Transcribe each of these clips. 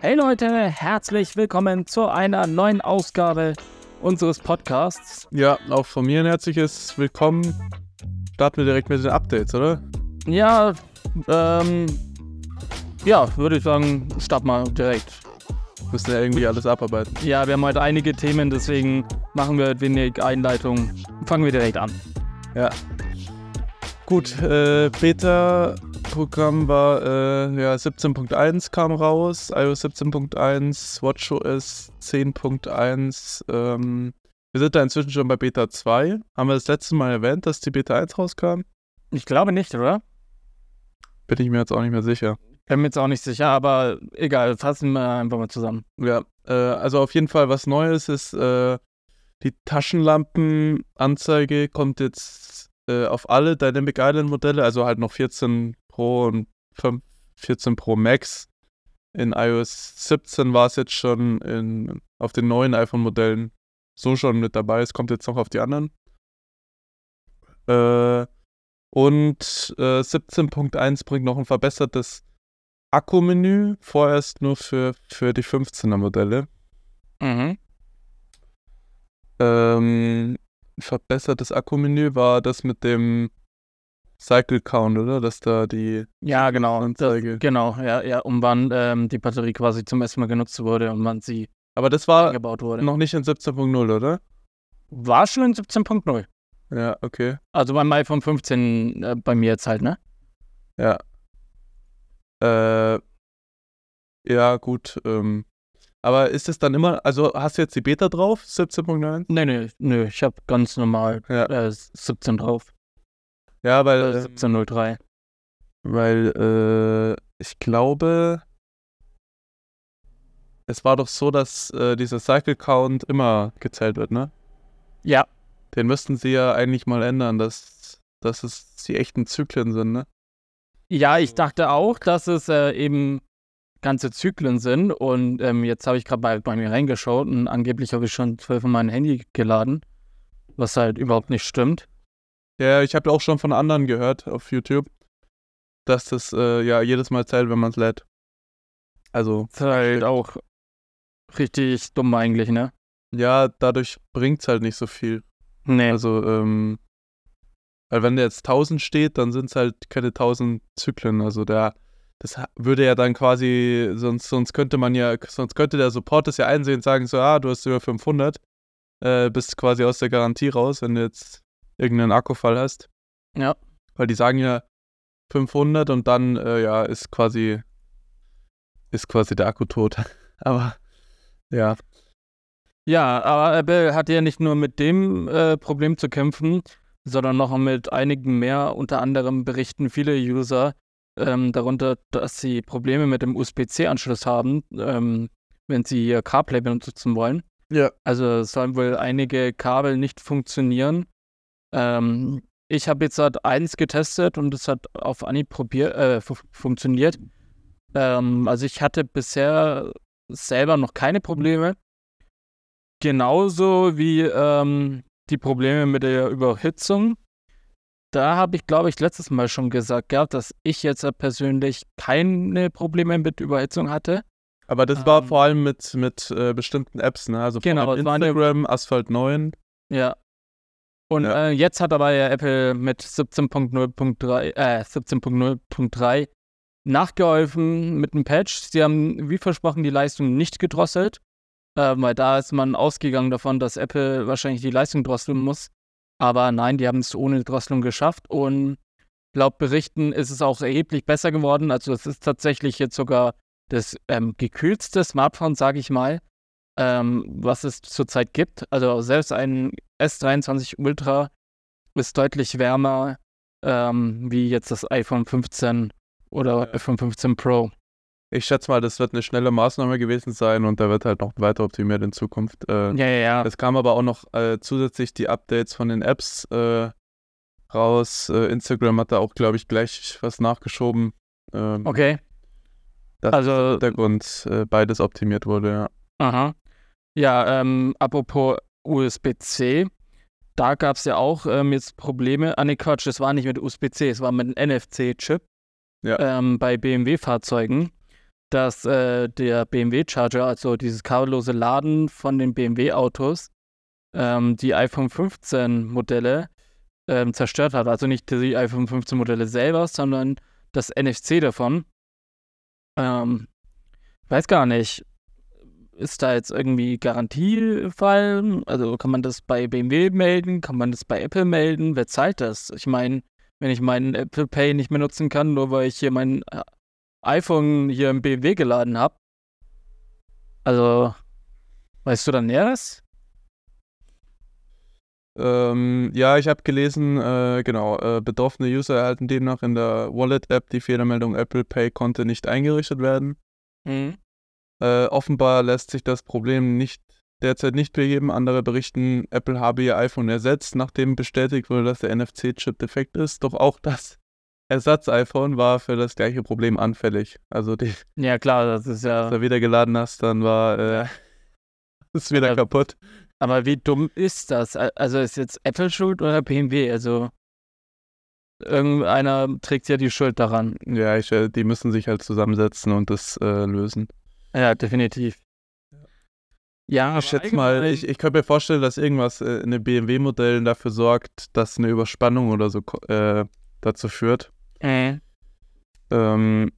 Hey Leute, herzlich willkommen zu einer neuen Ausgabe unseres Podcasts. Ja, auch von mir ein herzliches Willkommen. Starten wir direkt mit den Updates, oder? Ja, ähm, ja, würde ich sagen, starten wir direkt. Müssen ja irgendwie alles abarbeiten. Ja, wir haben heute einige Themen, deswegen machen wir wenig Einleitung. Fangen wir direkt an. Ja. Gut, äh, Beta-Programm war äh, ja 17.1 kam raus, iOS 17.1, WatchOS 10.1. Ähm, wir sind da inzwischen schon bei Beta 2. Haben wir das letzte Mal erwähnt, dass die Beta 1 rauskam? Ich glaube nicht, oder? Bin ich mir jetzt auch nicht mehr sicher. Bin mir jetzt auch nicht sicher, aber egal, fassen wir einfach mal zusammen. Ja, äh, also auf jeden Fall was Neues ist, äh, die Taschenlampenanzeige kommt jetzt äh, auf alle Dynamic Island Modelle, also halt noch 14 Pro und 5, 14 Pro Max. In iOS 17 war es jetzt schon in, auf den neuen iPhone-Modellen so schon mit dabei. Es kommt jetzt noch auf die anderen. Äh, und äh, 17.1 bringt noch ein verbessertes Akkumenü, vorerst nur für, für die 15er Modelle. Mhm. Ähm, verbessertes Akkumenü war das mit dem Cycle Count, oder? Dass da die Ja, genau. Das, Anzeige. genau, ja, ja, um wann ähm, die Batterie quasi zum ersten Mal genutzt wurde und wann sie Aber das war noch nicht in 17.0, oder? War schon in 17.0. Ja, okay. Also beim iPhone 15 äh, bei mir jetzt halt, ne? Ja. Äh, ja, gut. Ähm, aber ist es dann immer, also hast du jetzt die Beta drauf, 17.9? Nee, nee, nö, ich habe ganz normal Ja. äh, 17 drauf. Ja, weil, Äh, ähm, 1703. weil äh, ich glaube, es war doch so, dass äh, dieser Cycle Count immer gezählt wird, ne? Ja, Den müssten sie ja eigentlich mal ändern, dass, dass es die echten Zyklen sind, ne? ja, ich dachte auch, dass es äh, eben ganze Zyklen sind und ähm, jetzt habe ich gerade bei, bei mir reingeschaut und angeblich habe ich schon 12 von meinem Handy geladen, was halt überhaupt nicht stimmt. Ja, ich habe auch schon von anderen gehört auf YouTube, dass das äh, ja jedes Mal zählt, wenn man es lädt. Also, Das ist halt auch richtig dumm eigentlich, ne? ja, dadurch bringt es halt nicht so viel. Nee. Also, ähm, weil wenn der jetzt 1000 steht, dann sind es halt keine 1000 Zyklen. Also der, das würde ja dann quasi, sonst, sonst könnte man ja, sonst könnte der Support das ja einsehen und sagen so, ah, du hast über 500, äh, bist quasi aus der Garantie raus, wenn du jetzt irgendeinen Akkufall hast. Ja. Weil die sagen ja 500 und dann, äh, ja, ist quasi, ist quasi der Akku tot. Aber, ja. Ja, aber Apple hat ja nicht nur mit dem äh, Problem zu kämpfen, sondern noch mit einigen mehr. Unter anderem berichten viele User ähm, darunter, dass sie Probleme mit dem USB-C-Anschluss haben, ähm, wenn sie ihr CarPlay benutzen wollen. Ja. Also sollen wohl einige Kabel nicht funktionieren. Ähm, ich habe jetzt halt eins getestet und es hat auf Anhieb probier äh, fu funktioniert. Ähm, also ich hatte bisher selber noch keine Probleme. Genauso wie ähm, die Probleme mit der Überhitzung. Da habe ich, glaube ich, letztes Mal schon gesagt gehabt, dass ich jetzt persönlich keine Probleme mit Überhitzung hatte. Aber das war Ähm, vor allem mit, mit äh, bestimmten Apps, ne? Also Genau, Instagram, Asphalt 9. Ja. Und Ja. Äh, jetzt hat aber ja Apple mit 17.0.3 äh, 17.0.3 nachgeholfen mit einem Patch. Sie haben, wie versprochen, die Leistung nicht gedrosselt, äh, weil da ist man ausgegangen davon, dass Apple wahrscheinlich die Leistung drosseln muss. Aber nein, die haben es ohne Drosselung geschafft und laut Berichten ist es auch erheblich besser geworden. Also es ist tatsächlich jetzt sogar das ähm, gekühlste Smartphone, sage ich mal, ähm, was es zurzeit gibt. Also selbst ein S23 Ultra ist deutlich wärmer ähm, wie jetzt das iPhone 15 oder Ja. iPhone 15 Pro. Ich schätze mal, das wird eine schnelle Maßnahme gewesen sein und da wird halt noch weiter optimiert in Zukunft. Äh, Ja, ja, ja. Es kam aber auch noch äh, zusätzlich die Updates von den Apps äh, raus. Äh, Instagram hat da auch, glaube ich, gleich was nachgeschoben. Ähm, Okay. Das Also, Der Grund, äh, beides optimiert wurde, ja. aha. Ja, ähm, apropos USB-C, da gab es ja auch ähm, jetzt Probleme. Ah, nee, Quatsch, das war nicht mit USB-C, es war mit einem NFC-Chip Ja. ähm, bei BMW-Fahrzeugen. dass äh, der BMW-Charger, also dieses kabellose Laden von den BMW-Autos, ähm, die iPhone 15 Modelle ähm, zerstört hat. Also nicht die iPhone 15 Modelle selber, sondern das NFC davon. Ähm, weiß gar nicht. Ist da jetzt irgendwie Garantiefall? Also kann man das bei BMW melden? Kann man das bei Apple melden? Wer zahlt das? Ich meine, wenn ich meinen Apple Pay nicht mehr nutzen kann, nur weil ich hier mein äh, iPhone hier im BMW geladen habe. Also, weißt du da Näheres? Ähm, ja, ich habe gelesen, äh, genau, äh, betroffene User erhalten demnach in der Wallet-App die Fehlermeldung Apple Pay konnte nicht eingerichtet werden. Mhm. Äh, offenbar lässt sich das Problem nicht derzeit nicht beheben. Andere berichten, Apple habe ihr iPhone ersetzt, nachdem bestätigt wurde, dass der NFC-Chip defekt ist. Doch auch das Ersatz-iPhone war für das gleiche Problem anfällig. Also die, Ja, klar, das ist ja. wenn du wieder geladen hast, dann war äh, ist wieder Ja. kaputt. Aber wie dumm ist das? Al- Also ist jetzt Apple schuld oder BMW? Also irgendeiner trägt ja die Schuld daran. Ja, ich, äh, die müssen sich halt zusammensetzen und das äh, lösen. Ja, definitiv. Ja, Ich schätze mal, ich, ich könnte mir vorstellen, dass irgendwas äh, in den BMW-Modellen dafür sorgt, dass eine Überspannung oder so äh, dazu führt. äh, Ähm,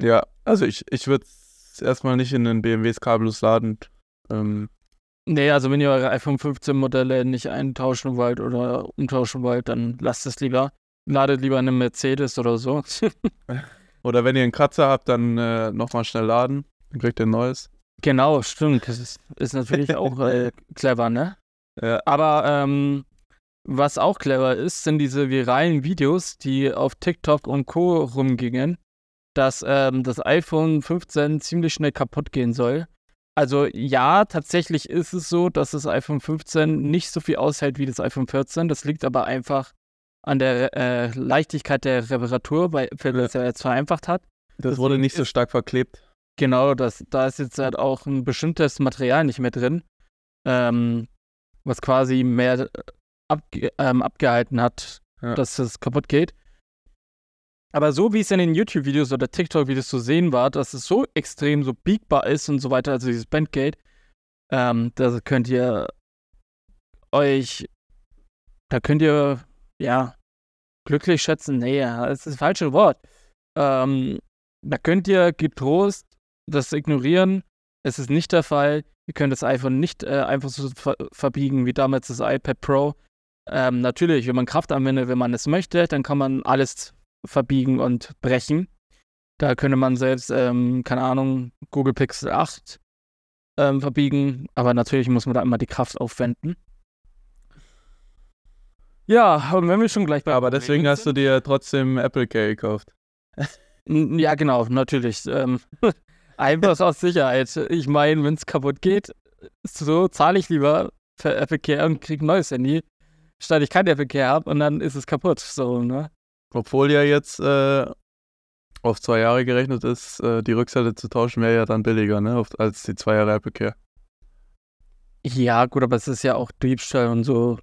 ja, also ich, ich würde es erstmal nicht in den BMWs kabellos laden. Ähm, nee, also wenn ihr eure iPhone 15 Modelle nicht eintauschen wollt oder umtauschen wollt, dann lasst es lieber. Ladet lieber eine Mercedes oder so. oder wenn ihr einen Kratzer habt, dann äh, nochmal schnell laden. Dann kriegt ihr ein neues. genau, stimmt. Das ist, ist natürlich auch äh, clever, ne? Ja, Aber ähm, was auch clever ist, sind diese viralen Videos, die auf TikTok und Co. rumgingen, dass ähm, das iPhone 15 ziemlich schnell kaputt gehen soll. Also ja, tatsächlich ist es so, dass das iPhone 15 nicht so viel aushält wie das iPhone 14. Das liegt aber einfach an der äh, Leichtigkeit der Reparatur, weil Apple das ja jetzt vereinfacht hat. das wurde nicht so stark verklebt. Genau, das, da ist jetzt halt auch ein bestimmtes Material nicht mehr drin, ähm, was quasi mehr äh, abge ähm, abgehalten hat, Ja. dass es kaputt geht. Aber so wie es in den YouTube-Videos oder TikTok-Videos zu sehen war, dass es so extrem so biegbar ist und so weiter, also dieses Bandgate, ähm, da könnt ihr euch, da könnt ihr, ja, glücklich schätzen. Nee, das ist das falsche Wort. Ähm, da könnt ihr getrost das ignorieren. Es ist nicht der Fall. Ihr könnt das iPhone nicht äh, einfach so ver verbiegen wie damals das iPad Pro. Ähm, natürlich, wenn man Kraft anwendet, wenn man es möchte, dann kann man alles verbiegen und brechen. Da könnte man selbst, ähm, keine Ahnung, Google Pixel 8 ähm, verbiegen, aber natürlich muss man da immer die Kraft aufwenden. Ja, und wenn wir schon gleich bei Aber Problemen deswegen hast du dir trotzdem Apple Care gekauft. Ja, genau, natürlich. Ähm, einfach aus Sicherheit. Ich meine, wenn es kaputt geht, so zahle ich lieber für Apple Care und kriege ein neues Handy, statt ich kein Apple Care habe und dann ist es kaputt. So, ne? Obwohl ja jetzt äh, auf zwei Jahre gerechnet ist, äh, die Rückseite zu tauschen wäre ja dann billiger, ne? Als die zwei Jahre Apple Care. Ja, gut, aber es ist ja auch Diebstahl und so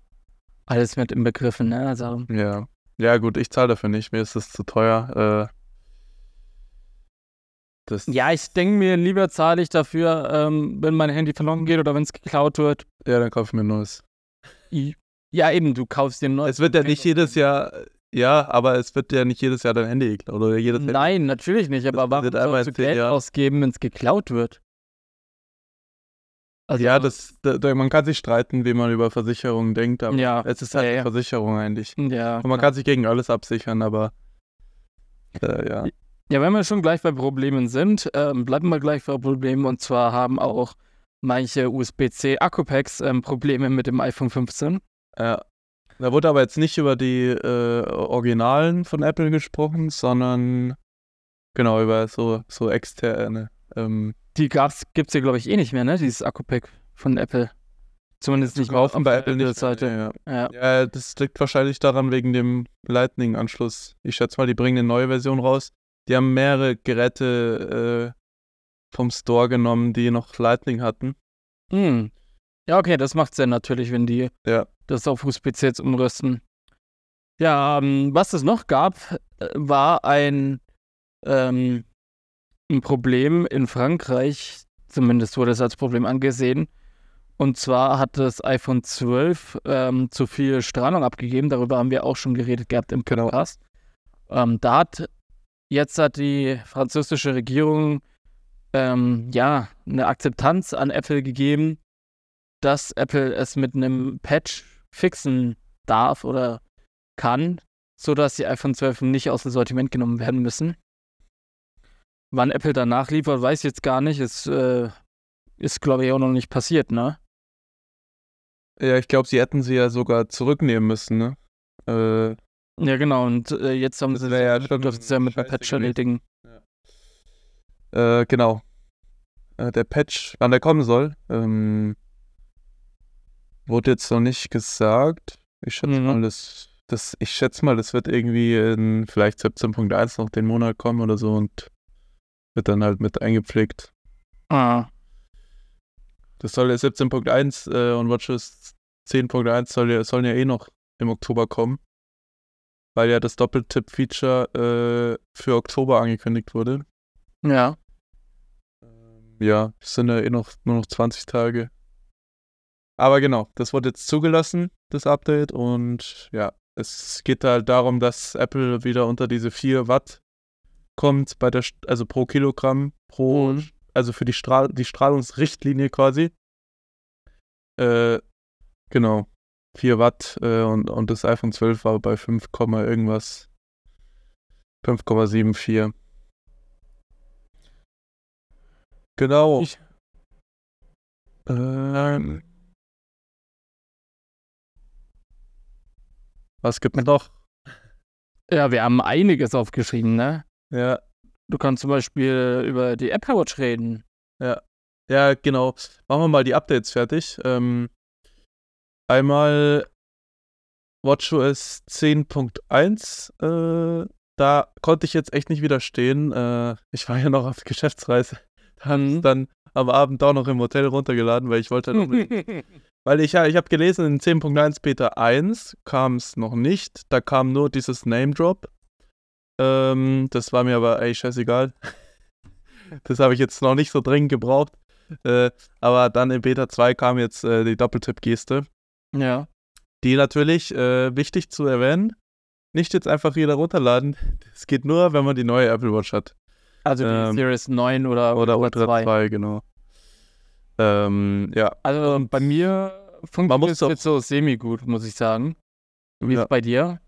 alles mit inbegriffen, ne? Also, Ja. Ja, gut, ich zahle dafür nicht. Mir ist das zu teuer. Äh, das, ja, ich denke mir, lieber zahle ich dafür, ähm, wenn mein Handy verloren geht oder wenn es geklaut wird. ja, dann kaufe ich mir ein neues. Ja, eben, du kaufst dir ein neues. Es wird ja nicht jedes Jahr, ja, aber es wird ja nicht jedes Jahr dein Handy geklaut oder jedes Handy. Nein, natürlich nicht, aber warum wird einmal sollst du Geld ausgeben, wenn es geklaut wird? Also, Ja, das, da, man kann sich streiten, wie man über Versicherungen denkt, aber Ja, es ist halt ja, ja. Versicherung eigentlich. Ja, Und man klar. kann sich gegen alles absichern, aber äh, ja. ja, wenn wir schon gleich bei Problemen sind, ähm, bleiben wir gleich bei Problemen. Und zwar haben auch manche USB-C-Akku-Packs ähm, Probleme mit dem iPhone 15. Ja. Da wurde aber jetzt nicht über die äh, Originalen von Apple gesprochen, sondern genau über so, so externe. Ähm, Die gab's, gibt's ja, glaube ich, eh nicht mehr, ne? Dieses Akku-Pack von Apple. Zumindest nicht mehr auf bei Apple nicht. Seite. Ja. Ja. ja, das liegt wahrscheinlich daran wegen dem Lightning-Anschluss. Ich schätze mal, die bringen eine neue Version raus. Die haben mehrere Geräte äh, vom Store genommen, die noch Lightning hatten. Hm. Ja, okay, das macht Sinn natürlich, wenn die Ja. das auf USB-C jetzt umrüsten. Ja, ähm, was es noch gab, äh, war ein, ähm, ein Problem in Frankreich, zumindest wurde es als Problem angesehen. Und zwar hat das iPhone 12 ähm, zu viel Strahlung abgegeben. Darüber haben wir auch schon geredet gehabt im Genau. Podcast. Ähm, da hat jetzt hat die französische Regierung ähm, ja eine Akzeptanz an Apple gegeben, dass Apple es mit einem Patch fixen darf oder kann, sodass die iPhone 12 nicht aus dem Sortiment genommen werden müssen. Wann Apple danach liefert, weiß ich jetzt gar nicht. Es äh, ist, glaube ich, auch noch nicht passiert, ne? Ja, ich glaube, sie hätten sie ja sogar zurücknehmen müssen, ne? Äh, Ja, genau. Und äh, jetzt haben Das sie ja dürfen sie ja mit scheiße Patch erledigen. äh, genau. Äh, der Patch, wann der kommen soll, ähm, wurde jetzt noch nicht gesagt. Ich schätze Mhm. mal, das, das, ich schätze mal, das wird irgendwie in vielleicht 17.1 noch den Monat kommen oder so und wird dann halt mit eingepflegt. Ah, Das soll ja 17.1 äh, und WatchOS 10.1 soll ja, sollen ja eh noch im Oktober kommen. Weil ja das Doppeltipp-Feature äh, für Oktober angekündigt wurde. ja. Ja, es sind ja eh noch nur noch 20 Tage. Aber genau, das wurde jetzt zugelassen, das Update. Und ja, es geht halt darum, dass Apple wieder unter diese 4 Watt kommt, bei der, also pro Kilogramm, pro, Mhm. also für die, Strahl die Strahlungsrichtlinie quasi. Äh, genau, 4 Watt äh, und, und das iPhone 12 war bei 5, Komma irgendwas. 5,74. Genau. Ich- Ähm, was gibt noch? Ja, wir haben einiges aufgeschrieben, ne? Ja, Du kannst zum Beispiel über die Apple Watch reden. ja, genau. Machen wir mal die Updates fertig. Ähm, einmal WatchOS 10.1. Äh, da konnte ich jetzt echt nicht widerstehen. Äh, ich war ja noch auf Geschäftsreise. Haben Mhm. dann am Abend auch noch im Hotel runtergeladen, weil ich wollte halt unbedingt Weil ich ja, ich habe gelesen, in 10.1 Beta 1 kam es noch nicht. Da kam nur dieses Name Drop. Ähm, das war mir aber ey, scheißegal. das habe ich jetzt noch nicht so dringend gebraucht. Äh, aber dann in Beta 2 kam jetzt äh, die Doppeltipp-Geste. ja. Die natürlich, äh, wichtig zu erwähnen, nicht jetzt einfach jeder runterladen. Es geht nur, wenn man die neue Apple Watch hat. Also die Ähm, Series 9 oder, Oder Ultra Ultra 2. 2, genau. Ähm, ja. Also bei mir funktioniert es jetzt so semi-gut, muss ich sagen. Wie ja. ist bei dir?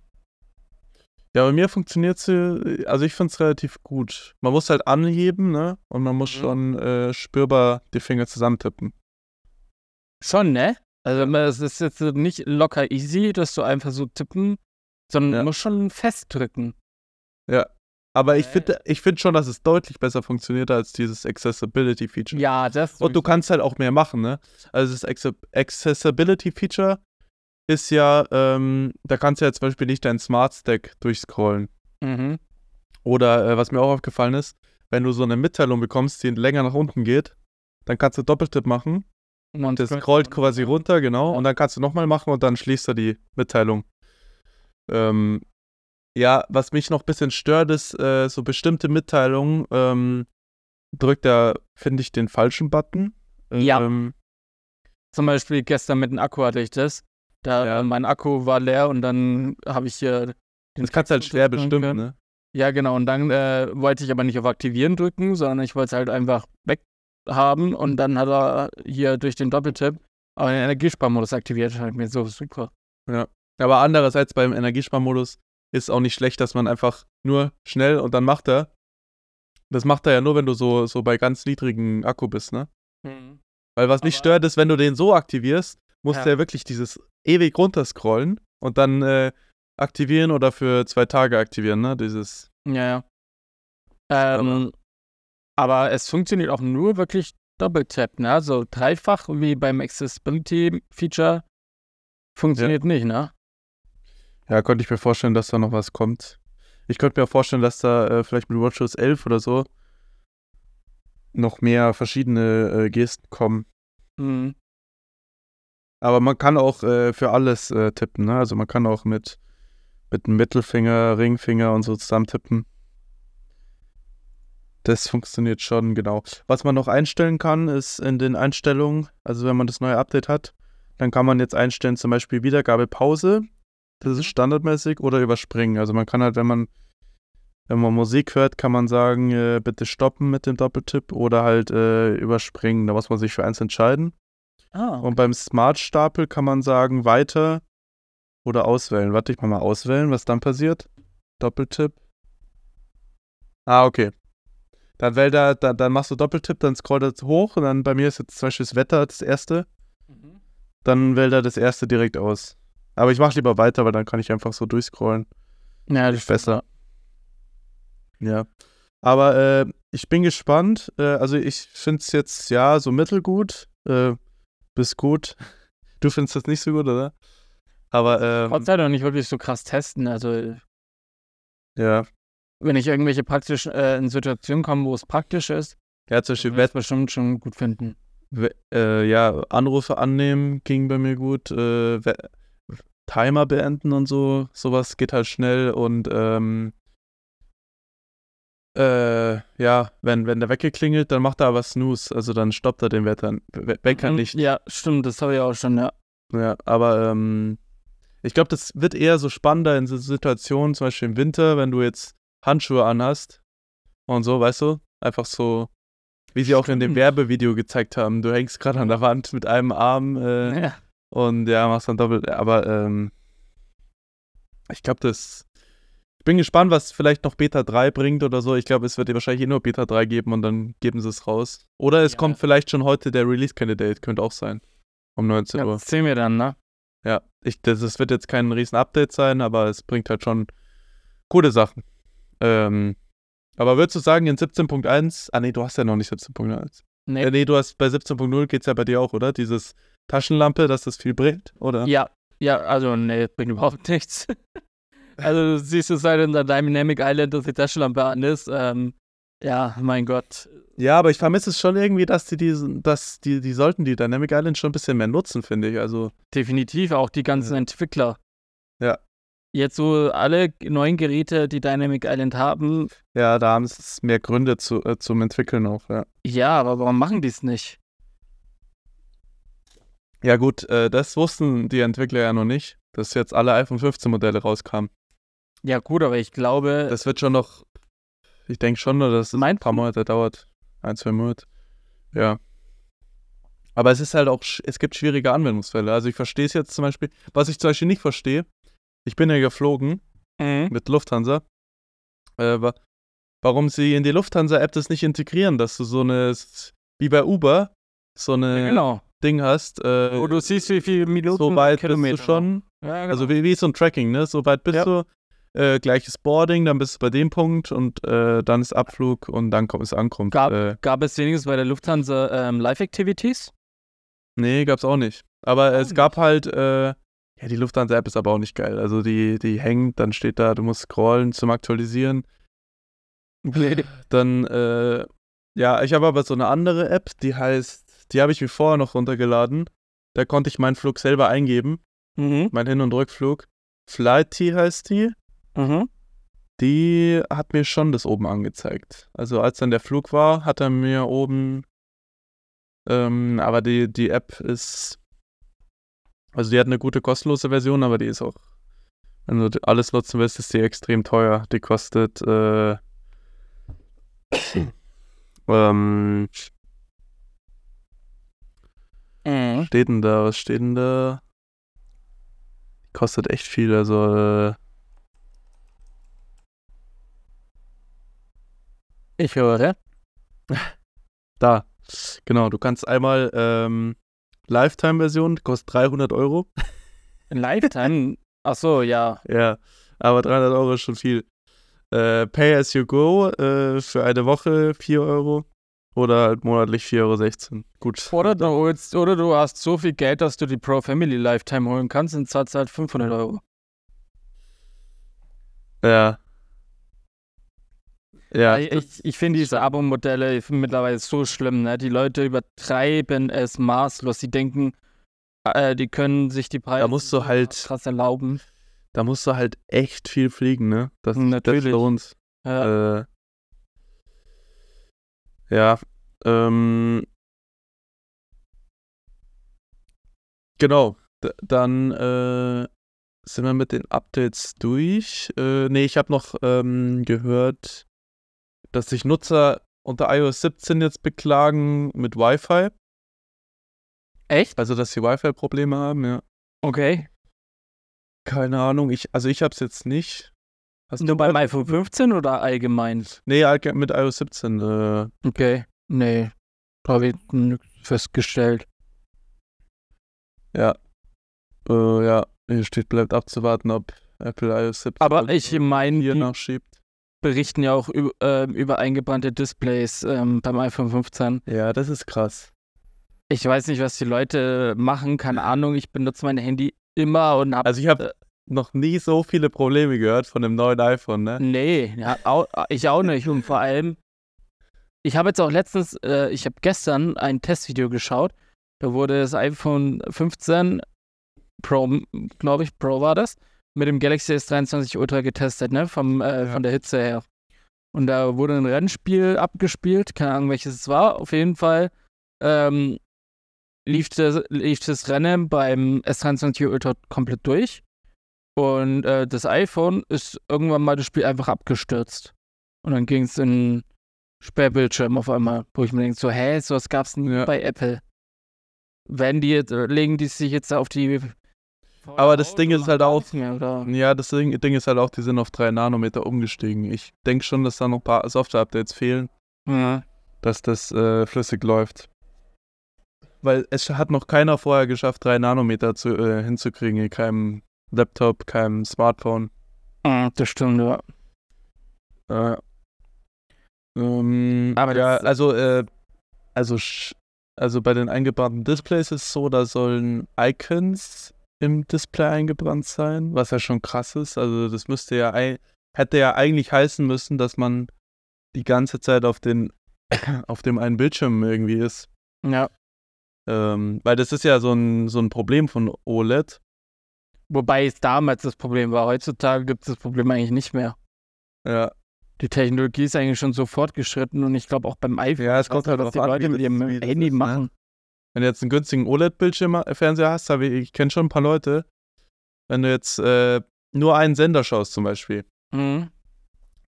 Ja, bei mir funktioniert sie, also ich finde es relativ gut. Man muss halt anheben, ne? Und man muss Mhm. schon äh, spürbar die Finger zusammentippen. Schon, ne? Also es ist jetzt nicht locker easy, dass du einfach so tippen, sondern Ja. musst schon festdrücken. Aber ich Äh. finde ich find schon, dass es deutlich besser funktioniert als dieses Accessibility-Feature. Ja, das. Und du kannst halt auch mehr machen, ne? Also das Acce- Accessibility-Feature ist ja, ähm, da kannst du ja zum Beispiel nicht deinen Smart Stack durchscrollen. Mhm. Oder äh, was mir auch aufgefallen ist, wenn du so eine Mitteilung bekommst, die länger nach unten geht, dann kannst du Doppeltipp machen Und Das scrollt quasi runter, genau. Ja. Und dann kannst du nochmal machen und dann schließt er die Mitteilung. Ähm, ja, was mich noch ein bisschen stört, ist, äh, so bestimmte Mitteilungen ähm, drückt er, finde ich, den falschen Button. Ja. Ähm, Zum Beispiel gestern mit dem Akku hatte ich das. Da Ja. äh, mein Akku war leer und dann habe ich hier den das kannst du halt schwer bestimmen, können. ne? Ja, genau. Und dann äh, wollte ich aber nicht auf Aktivieren drücken, sondern ich wollte es halt einfach weghaben und dann hat er hier durch den Doppeltipp aber den Energiesparmodus aktiviert. Halt mir so super. Aber andererseits beim Energiesparmodus ist auch nicht schlecht, dass man einfach nur schnell und dann macht er. Das macht er ja nur, wenn du so, so bei ganz niedrigen Akku bist, ne? Weil was mich Aber- stört, ist, wenn du den so aktivierst, musst Ja. ja wirklich dieses ewig runterscrollen und dann äh, aktivieren oder für zwei Tage aktivieren, ne? Dieses. Ja, ja. Ähm, aber es funktioniert auch nur wirklich Doppeltap, ne? Also dreifach wie beim Accessibility-Feature funktioniert nicht, ne? Ja, konnte ich mir vorstellen, dass da noch was kommt. Ich könnte mir auch vorstellen, dass da äh, vielleicht mit WatchOS 11 oder so noch mehr verschiedene äh, Gesten kommen. Mhm. Aber man kann auch äh, für alles äh, tippen, ne? Also man kann auch mit, mit dem Mittelfinger, Ringfinger und so zusammen tippen. Das funktioniert schon, genau. Was man noch einstellen kann, ist in den Einstellungen, also wenn man das neue Update hat, dann kann man jetzt einstellen, zum Beispiel Wiedergabe Pause. Das ist standardmäßig oder überspringen. Also man kann halt, wenn man, wenn man Musik hört, kann man sagen, äh, bitte stoppen mit dem Doppeltipp oder halt äh, überspringen. Da muss man sich für eins entscheiden. Ah, Und beim Smart-Stapel kann man sagen, weiter oder auswählen. Warte, ich mach mal auswählen, was dann passiert. Doppeltipp. Ah, okay. Dann, wähl da, dann, dann machst du Doppeltipp, dann scrollt das hoch und dann bei mir ist jetzt zum Beispiel das Wetter das erste. Mhm. Dann wählt er das erste direkt aus. Aber ich mach lieber weiter, weil dann kann ich einfach so durchscrollen. Ja, Ist besser. Ja. Aber äh, ich bin gespannt. Äh, also ich finde es jetzt ja so mittelgut. Äh, bis gut. Du findest das nicht so gut, oder? Aber ähm, Trotz sei doch nicht wirklich so krass testen. Also, ja. wenn ich irgendwelche praktisch äh, in Situationen komme, wo es praktisch ist, Ja, zum Beispiel es bestimmt schon gut finden. We- äh, ja, Anrufe annehmen ging bei mir gut. Äh, Timer beenden und so, sowas geht halt schnell und ähm, äh, ja, wenn, wenn der Wecker klingelt, dann macht er aber Snooze, also dann stoppt er den Wetter, We Wecker Mhm. nicht. Ja, stimmt, das habe ich auch schon, ja. Ja, aber ähm, ich glaube, das wird eher so spannender in so Situationen, zum Beispiel im Winter, wenn du jetzt Handschuhe anhast und so, weißt du? Einfach so, wie sie auch in dem. Werbevideo gezeigt haben. Du hängst gerade an der Wand mit einem Arm äh, ja. und ja, machst dann doppelt. Aber ähm, ich glaube, das. Ich bin gespannt, was vielleicht noch Beta 3 bringt oder so. Ich glaube, es wird ja wahrscheinlich eh nur Beta 3 geben und dann geben sie es raus. Oder es Ja. kommt vielleicht schon heute der Release-Candidate, könnte auch sein. Um 19 ja, Uhr. das sehen wir dann, ne? Ja, ich, das, das wird jetzt kein riesen Update sein, aber es bringt halt schon coole Sachen. Ähm, aber würdest du sagen, in 17.1, ah nee, du hast ja noch nicht 17.1. Nee. Äh, nee, du hast bei 17.0 geht's ja bei dir auch, oder? Dieses Taschenlampe, dass das viel bringt, oder? Ja, ja, also, nee, bringt überhaupt nichts. also, du siehst es halt in der Dynamic Island, dass die Taschenlampe an ist. Ähm, ja, mein Gott. Ja, aber ich vermisse es schon irgendwie, dass die diesen, dass die, die sollten die Dynamic Island schon ein bisschen mehr nutzen, finde ich. Also, Definitiv auch die ganzen Ja. Entwickler. Ja. Jetzt so alle neuen Geräte, die Dynamic Island haben, ja, da haben es mehr Gründe zu, äh, zum Entwickeln auch, ja. ja, aber warum machen die es nicht? Ja, gut, äh, das wussten die Entwickler ja noch nicht, dass jetzt alle iPhone 15 Modelle rauskamen. Ja, gut, aber ich glaube, Das wird schon noch, ich denke schon, dass es ein paar Monate dauert. Ein, zwei Monate. Ja. Aber es ist halt auch, es gibt schwierige Anwendungsfälle. Also ich verstehe es jetzt zum Beispiel, was ich zum Beispiel nicht verstehe, ich bin ja geflogen Mhm. mit Lufthansa, äh, wa warum sie in die Lufthansa-App das nicht integrieren, dass du so eine, wie bei Uber, so eine genau. Ding hast, äh, Wo du siehst, wie viele Minuten, so weit bist Kilometer. du schon, Ja, genau. also wie, wie so ein Tracking, ne? So weit bist Ja. du, äh, gleiches Boarding, dann bist du bei dem Punkt und äh, dann ist Abflug und dann kommt es Ankunft. Gab- Äh, Gab es wenigstens bei der Lufthansa ähm, Live-Activities? nee, gab's auch nicht. Aber Auch es gab halt, äh, ja, die Lufthansa-App ist aber auch nicht geil. Also die, die hängt, dann steht da, du musst scrollen zum Aktualisieren. Nee. Dann, äh, ja, ich habe aber so eine andere App, die heißt, die habe ich mir vorher noch runtergeladen. Da konnte ich meinen Flug selber eingeben, Mhm. mein Hin- und Rückflug. Flighty heißt die. Mhm. Die hat mir schon das oben angezeigt. Also als dann der Flug war, hat er mir oben, ähm, aber die, die App ist, also die hat eine gute kostenlose Version, aber die ist auch, wenn du alles nutzen willst, ist die extrem teuer. Die kostet, äh, ähm, Mhm. steht denn da, was steht denn da? Kostet echt viel, also, äh, Ich höre. Da, genau, du kannst einmal ähm, Lifetime-Version, kostet 300 Euro. Lifetime. Ach so, ja. Ja, aber 300 Euro ist schon viel. Äh, Pay as you go äh, für eine Woche 4 Euro oder halt monatlich 4,16 Euro. Gut. Oder du, holst, oder du hast so viel Geld, dass du die Pro Family Lifetime holen kannst und zahlst halt 500 Euro. Ja. Ja, ich ich, ich finde diese Abo-Modelle mittlerweile so schlimm. Ne? Die Leute übertreiben es maßlos. Sie denken, äh, die können sich die Preise Da musst du halt- krass erlauben. da musst du halt echt viel fliegen, ne? Das, Natürlich. Das lohnt. Ja. Äh, Ja, ähm, genau. D dann äh, sind wir mit den Updates durch. Äh, nee, ich habe noch ähm, gehört, dass sich Nutzer unter iOS 17 jetzt beklagen mit Wi-Fi. Echt? Also, dass sie Wi-Fi-Probleme haben, ja. Okay. Keine Ahnung, ich, also ich hab's jetzt nicht. Hast Nur beim iPhone 15 oder allgemein? Nee, mit iOS 17. Äh, Okay. Nee. Habe ich nichts festgestellt. ja. Äh, ja, hier steht, bleibt abzuwarten, ob Apple iOS 17 Aber ich meine, hier nachschiebt. Berichten ja auch über, ähm, über eingebrannte Displays ähm, beim iPhone 15. Ja, das ist krass. Ich weiß nicht, was die Leute machen, keine Ahnung. Ich benutze mein Handy immer und habe. Also ich habe noch nie so viele Probleme gehört von dem neuen iPhone, ne? Nee, ja, au, ich auch nicht. Und vor allem, ich habe jetzt auch letztens, äh, ich habe gestern ein Testvideo geschaut. Da wurde das iPhone 15 Pro, glaube ich, Pro war das, mit dem Galaxy S23 Ultra getestet, ne? Vom, äh, Ja. Von der Hitze her. Und da wurde ein Rennspiel abgespielt, keine Ahnung, welches es war. Auf jeden Fall ähm, lief, das, lief das Rennen beim S23 Ultra komplett durch. Und äh, das iPhone ist irgendwann mal das Spiel einfach abgestürzt. Und dann ging es in Sperrbildschirm auf einmal, wo ich mir denke, so, hä, sowas gab's nie Ja. bei Apple. Wenn die jetzt, legen die sich jetzt auf die. Aber das Ding ist halt auch-? Ja, das Ding, Ding ist halt auch, die sind auf 3 Nanometer umgestiegen. Ich denke schon, dass da noch ein paar Software-Updates fehlen, Ja. dass das äh, flüssig läuft. Weil es hat noch keiner vorher geschafft, 3 Nanometer zu, äh, hinzukriegen in keinem Laptop, keinem Smartphone. Ja, das stimmt, ja. Äh, ähm, Aber ja, also, äh, also, also bei den eingebrannten Displays ist es so, da sollen Icons im Display eingebrannt sein, was ja schon krass ist. Also das müsste ja, hätte ja eigentlich heißen müssen, dass man die ganze Zeit auf den, auf dem einen Bildschirm irgendwie ist. Ja. Ähm, weil das ist ja so ein, so ein Problem von OLED. Wobei es damals das Problem war. Heutzutage gibt es das Problem eigentlich nicht mehr. Ja, Die Technologie ist eigentlich schon so fortgeschritten und ich glaube auch beim iPhone. Ja, es kommt halt was die an, Leute mit ihrem Handy ne? machen. Wenn du jetzt einen günstigen OLED-Bildschirm-Fernseher hast, ich, ich kenne schon ein paar Leute, wenn du jetzt äh, nur einen Sender schaust zum Beispiel, Mhm.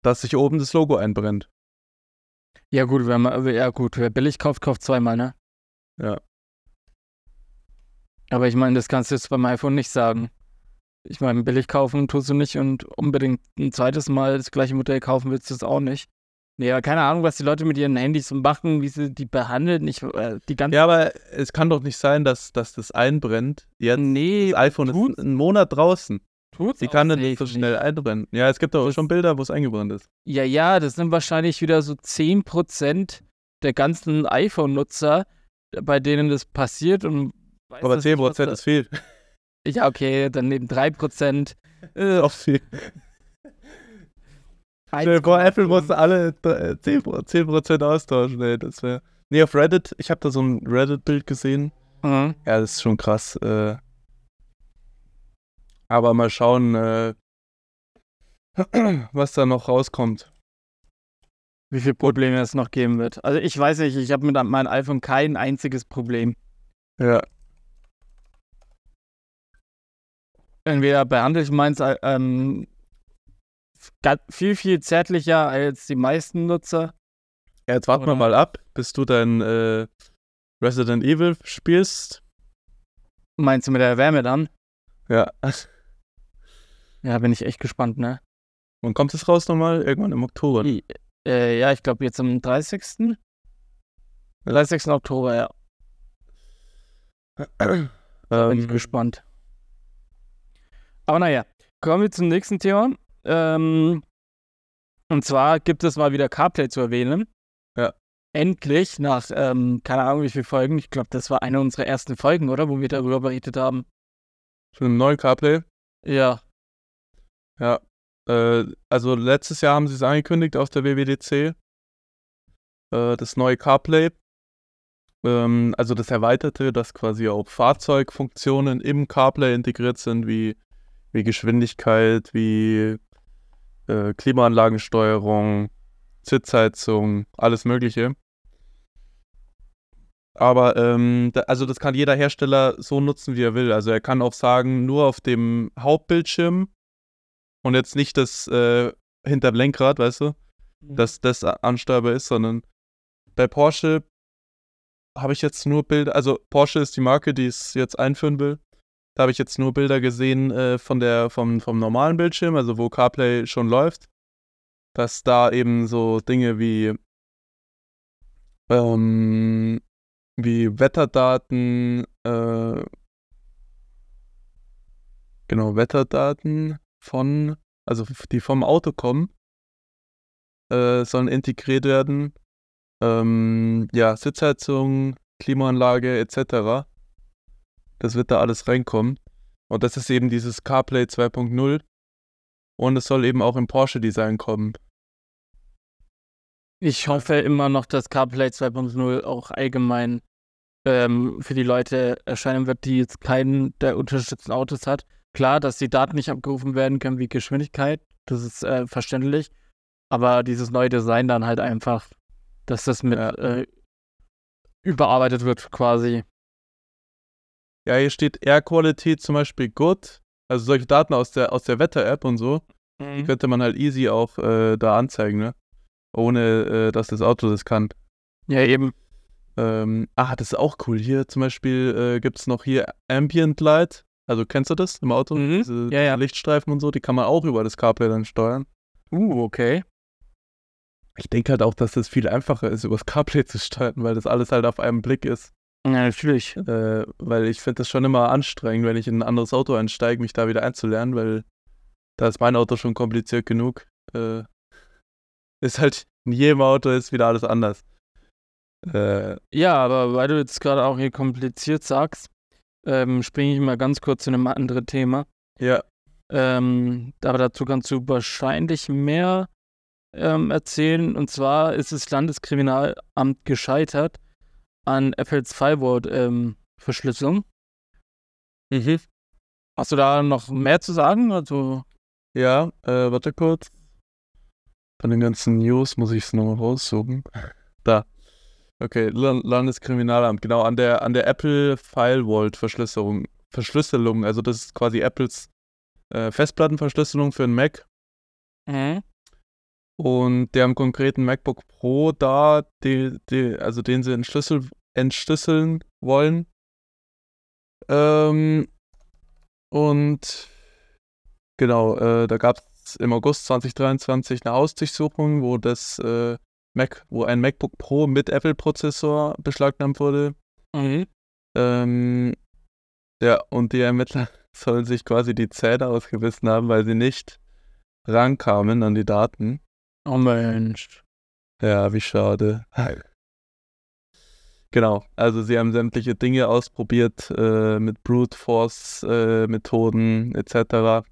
dass sich oben das Logo einbrennt. Ja gut, wenn man, ja gut, wer billig kauft, kauft zweimal, ne? Ja. Aber ich meine, das kannst du jetzt beim iPhone nicht sagen. Ich meine, billig kaufen tust du nicht und unbedingt ein zweites Mal das gleiche Modell kaufen willst du es auch nicht. Nee, aber keine Ahnung, was die Leute mit ihren Handys so machen, wie sie die behandeln. Ich, äh, die ganze Ja, aber es kann doch nicht sein, dass, dass das einbrennt. Jetzt, Nee, das iPhone tut's. ist einen Monat draußen. tut's auch kann safe so schnell nicht. einbrennen? Ja, es gibt doch Das- schon Bilder, wo es eingebrannt ist. Ja, ja, das sind wahrscheinlich wieder so 10% der ganzen iPhone-Nutzer, bei denen das passiert und Aber das nicht, was 10% da- ist viel. Ja, okay, dann neben 3%. Äh, auch viel. Vor, Apple musste alle äh, 10%, 10 austauschen, ey, das wäre... Nee, auf Reddit, ich habe da so ein Reddit-Bild gesehen. Mhm. Ja, das ist schon krass. Äh, aber mal schauen, äh, was da noch rauskommt. Wie viele Probleme es noch geben wird. Also ich weiß nicht, ich habe mit meinem iPhone kein einziges Problem. Ja. Entweder behandle ich meins äh, ähm, viel, viel zärtlicher als die meisten Nutzer. ja jetzt warten wir mal ab, bis du dein äh, Resident Evil spielst. Meinst du mit der Wärme dann? Ja. Ja, bin ich echt gespannt, ne? Wann kommt es raus nochmal? Irgendwann im Oktober. I- Äh, ja, ich glaube jetzt am 30. 30. Oktober, ja. Bin ich Ähm, gespannt. Aber naja, kommen wir zum nächsten Thema. Ähm, und zwar gibt es mal wieder CarPlay zu erwähnen. Ja. Endlich, nach, ähm, keine Ahnung wie viele Folgen, ich glaube, das war eine unserer ersten Folgen, oder? Wo wir darüber berichtet haben. Schon im neuen CarPlay. Ja. Ja. Äh, also letztes Jahr haben sie es angekündigt auf der WWDC. Äh, das neue CarPlay. Ähm, also das erweiterte, dass quasi auch Fahrzeugfunktionen im CarPlay integriert sind, wie, wie Geschwindigkeit, wie äh, Klimaanlagensteuerung, Sitzheizung, alles Mögliche. Aber ähm, da, also das kann jeder Hersteller so nutzen, wie er will. Also er kann auch sagen, nur auf dem Hauptbildschirm und jetzt nicht das äh, hinterm Lenkrad, weißt du, Mhm. dass das ansteuerbar ist, sondern bei Porsche habe ich jetzt nur Bilder, also Porsche ist die Marke, die es jetzt einführen will. Da habe ich jetzt nur Bilder gesehen äh, von der, vom, vom normalen Bildschirm, also wo CarPlay schon läuft. Dass da eben so Dinge wie, ähm, wie Wetterdaten, äh, genau, Wetterdaten von, also die vom Auto kommen, äh, sollen integriert werden. Ähm, ja, Sitzheizung, Klimaanlage etc. Das wird da alles reinkommen. Und das ist eben dieses CarPlay 2.0. Und es soll eben auch im Porsche-Design kommen. Ich hoffe immer noch, dass CarPlay 2.0 auch allgemein ähm, für die Leute erscheinen wird, die jetzt keinen der unterstützten Autos hat. Klar, dass die Daten nicht abgerufen werden können wie Geschwindigkeit, das ist äh, verständlich. Aber dieses neue Design dann halt einfach, dass das mit Ja. äh, überarbeitet wird quasi. Ja, hier steht Air Quality zum Beispiel good. Also solche Daten aus der, aus der Wetter-App und so, die könnte man halt easy auch äh, da anzeigen, ne? Ohne, äh, dass das Auto das kann. Ja, eben. Ähm, ah, das ist auch cool. Hier zum Beispiel äh, gibt es noch hier Ambient Light. Also kennst du das im Auto? Mhm. Diese, Ja, ja. Lichtstreifen und so, die kann man auch über das CarPlay dann steuern. Uh, okay. Ich denke halt auch, dass das viel einfacher ist, über das CarPlay zu steuern, weil das alles halt auf einen Blick ist. Ja, natürlich. Äh, weil ich finde das schon immer anstrengend, wenn ich in ein anderes Auto einsteige, mich da wieder einzulernen, weil da ist mein Auto schon kompliziert genug. Äh, ist halt in jedem Auto ist wieder alles anders. Äh, Ja, aber weil du jetzt gerade auch hier kompliziert sagst, ähm, springe ich mal ganz kurz zu einem anderen Thema. ja, Ähm, aber dazu kannst du wahrscheinlich mehr ähm, erzählen. Und zwar ist das Landeskriminalamt gescheitert an Apples Firewall-Verschlüsselung. mhm. Hast du da noch mehr zu sagen? Also, ja, äh, warte kurz. Von den ganzen News muss ich es nochmal raussuchen. Da. Okay, Landeskriminalamt, genau, an der, an der Apple Firewall-Verschlüsselung. Verschlüsselung, also das ist quasi Apples äh, Festplattenverschlüsselung für einen Mac. mhm. Und die haben konkreten MacBook Pro da, die, die, also den sie entschlüssel, entschlüsseln wollen. Ähm, und genau, äh, da gab es im August 2023 eine Hausdurchsuchung, wo das äh, Mac, wo ein MacBook Pro mit Apple-Prozessor beschlagnahmt wurde. Mhm. Ähm, ja, und die Ermittler sollen sich quasi die Zähne ausgebissen haben, weil sie nicht rankamen an die Daten. Oh Mensch. Ja, wie schade. Genau, also sie haben sämtliche Dinge ausprobiert äh, mit Brute Force äh, Methoden etc.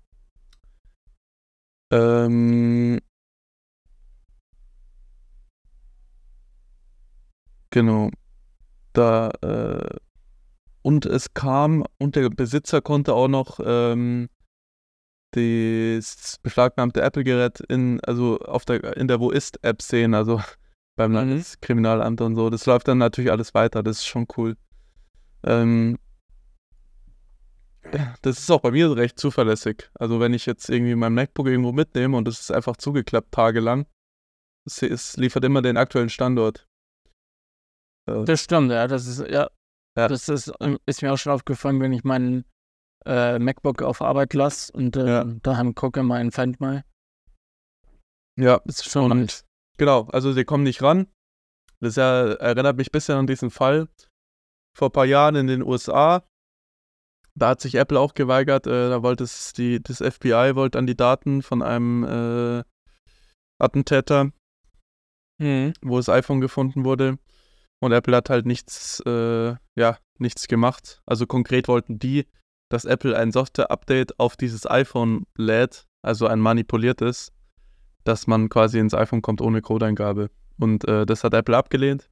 Ähm, genau, da äh, und es kam und der Besitzer konnte auch noch ähm, das beschlagnahmte Apple-Gerät in, also auf der, in der Wo ist-App sehen, also beim Mhm. Landeskriminalamt und so. Das läuft dann natürlich alles weiter, das ist schon cool. Ähm, das ist auch bei mir recht zuverlässig. Also wenn ich jetzt irgendwie mein MacBook irgendwo mitnehme und es ist einfach zugeklappt tagelang, es, es liefert immer den aktuellen Standort. Äh, Das stimmt, ja. Das ist, ja. Ja. Das ist, ähm, ist mir auch schon aufgefallen, wenn ich meinen äh, MacBook auf Arbeit lasse und äh, Ja. daheim gucke, mein Find mal. ja, ist schon Und-. Genau, also sie kommen nicht ran. Das ja, erinnert mich ein bisschen an diesen Fall vor ein paar Jahren in den USA. Da hat sich Apple auch geweigert, äh, da wollte es die, das FBI wollte an die Daten von einem äh, Attentäter, Mhm. wo das iPhone gefunden wurde. Und Apple hat halt nichts, äh, ja, nichts gemacht. Also konkret wollten die, dass Apple ein Software-Update auf dieses iPhone lädt, also ein manipuliertes, dass man quasi ins iPhone kommt ohne Codeingabe. Und äh, das hat Apple abgelehnt.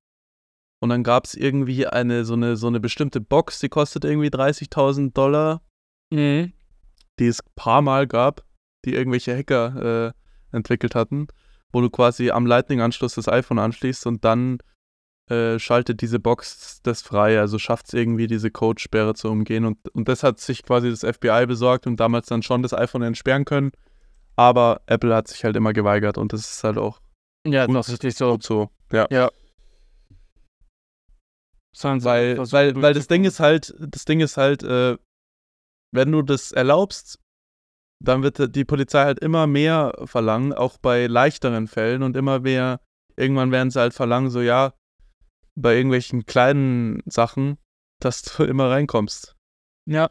Und dann gab es irgendwie eine so, eine so eine bestimmte Box, die kostet irgendwie 30.000 Dollar, Mhm. die es ein paar Mal gab, die irgendwelche Hacker äh, entwickelt hatten, wo du quasi am Lightning-Anschluss das iPhone anschließt und dann äh, schaltet diese Box das frei, also schafft es irgendwie, diese Codesperre zu umgehen. Und, und das hat sich quasi das FBI besorgt und damals dann schon das iPhone entsperren können. Aber Apple hat sich halt immer geweigert und das ist halt auch Ja, Gut. das ist richtig so. gut so. Ja. Ja. Weil, versuchen weil, weil das Ding ist halt, das Ding ist halt, äh, wenn du das erlaubst, dann wird die Polizei halt immer mehr verlangen, auch bei leichteren Fällen und immer mehr, irgendwann werden sie halt verlangen, so ja, bei irgendwelchen kleinen Sachen, dass du immer reinkommst. Ja,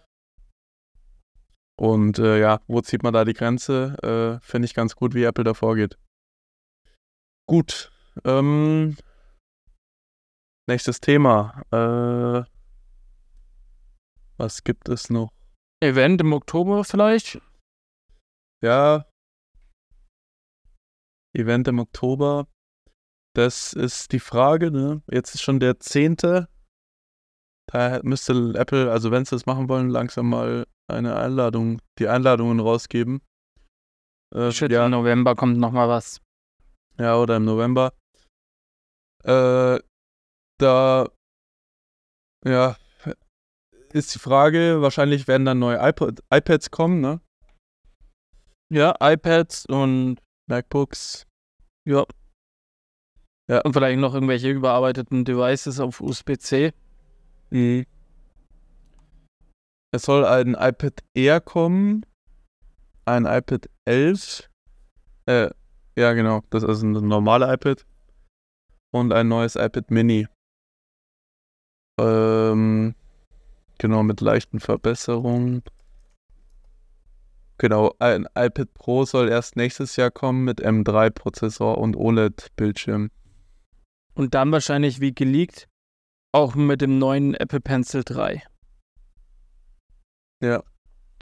Und äh, ja, wo zieht man da die Grenze? Äh, Finde ich ganz gut, wie Apple da vorgeht. Gut. Ähm, nächstes Thema. Äh, was gibt es noch? Event im Oktober vielleicht. Ja. Event im Oktober. Das ist die Frage, ne? Jetzt ist schon der 10. Da müsste Apple, also wenn sie das machen wollen, langsam mal eine Einladung, die Einladungen rausgeben. Äh, Ich schätze, ja, im November kommt noch mal was. ja, oder im November. Äh, da, ja, ist die Frage, wahrscheinlich werden dann neue iPod, iPads kommen, ne? Ja, iPads und MacBooks. ja. Ja. Und vielleicht noch irgendwelche überarbeiteten Devices auf USB-C. Mhm. Es soll ein iPad Air kommen, ein iPad 11, äh, ja genau, das ist ein normales iPad und ein neues iPad Mini. Ähm, genau, mit leichten Verbesserungen. Genau, ein iPad Pro soll erst nächstes Jahr kommen mit M3-Prozessor und OLED-Bildschirm. Und dann wahrscheinlich wie geleakt auch mit dem neuen Apple Pencil 3. Ja.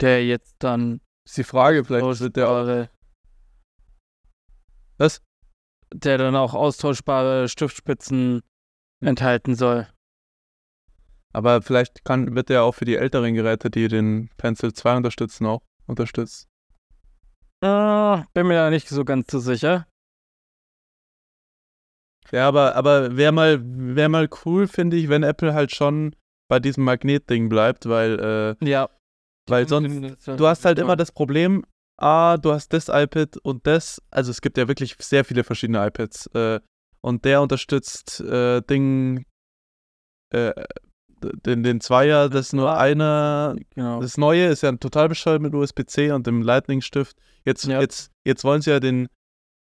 Der jetzt dann Ist die Frage, vielleicht wird der auch. Was? der dann auch austauschbare Stiftspitzen enthalten soll. Aber vielleicht kann, wird der auch für die älteren Geräte, die den Pencil 2 unterstützen, auch unterstützt. Ah, bin mir da nicht so ganz so sicher. Ja, aber, aber wäre mal, wär mal cool, finde ich, wenn Apple halt schon bei diesem Magnetding bleibt, weil, äh, Ja. weil sonst, du hast halt immer das Problem, ah, du hast das iPad und das, also es gibt ja wirklich sehr viele verschiedene iPads, äh, und der unterstützt äh, Ding, äh, den, den Zweier, das ist nur einer, Genau. Das neue ist ja total bescheuert mit USB-C und dem Lightning-Stift. Jetzt, Ja. jetzt, jetzt wollen sie ja den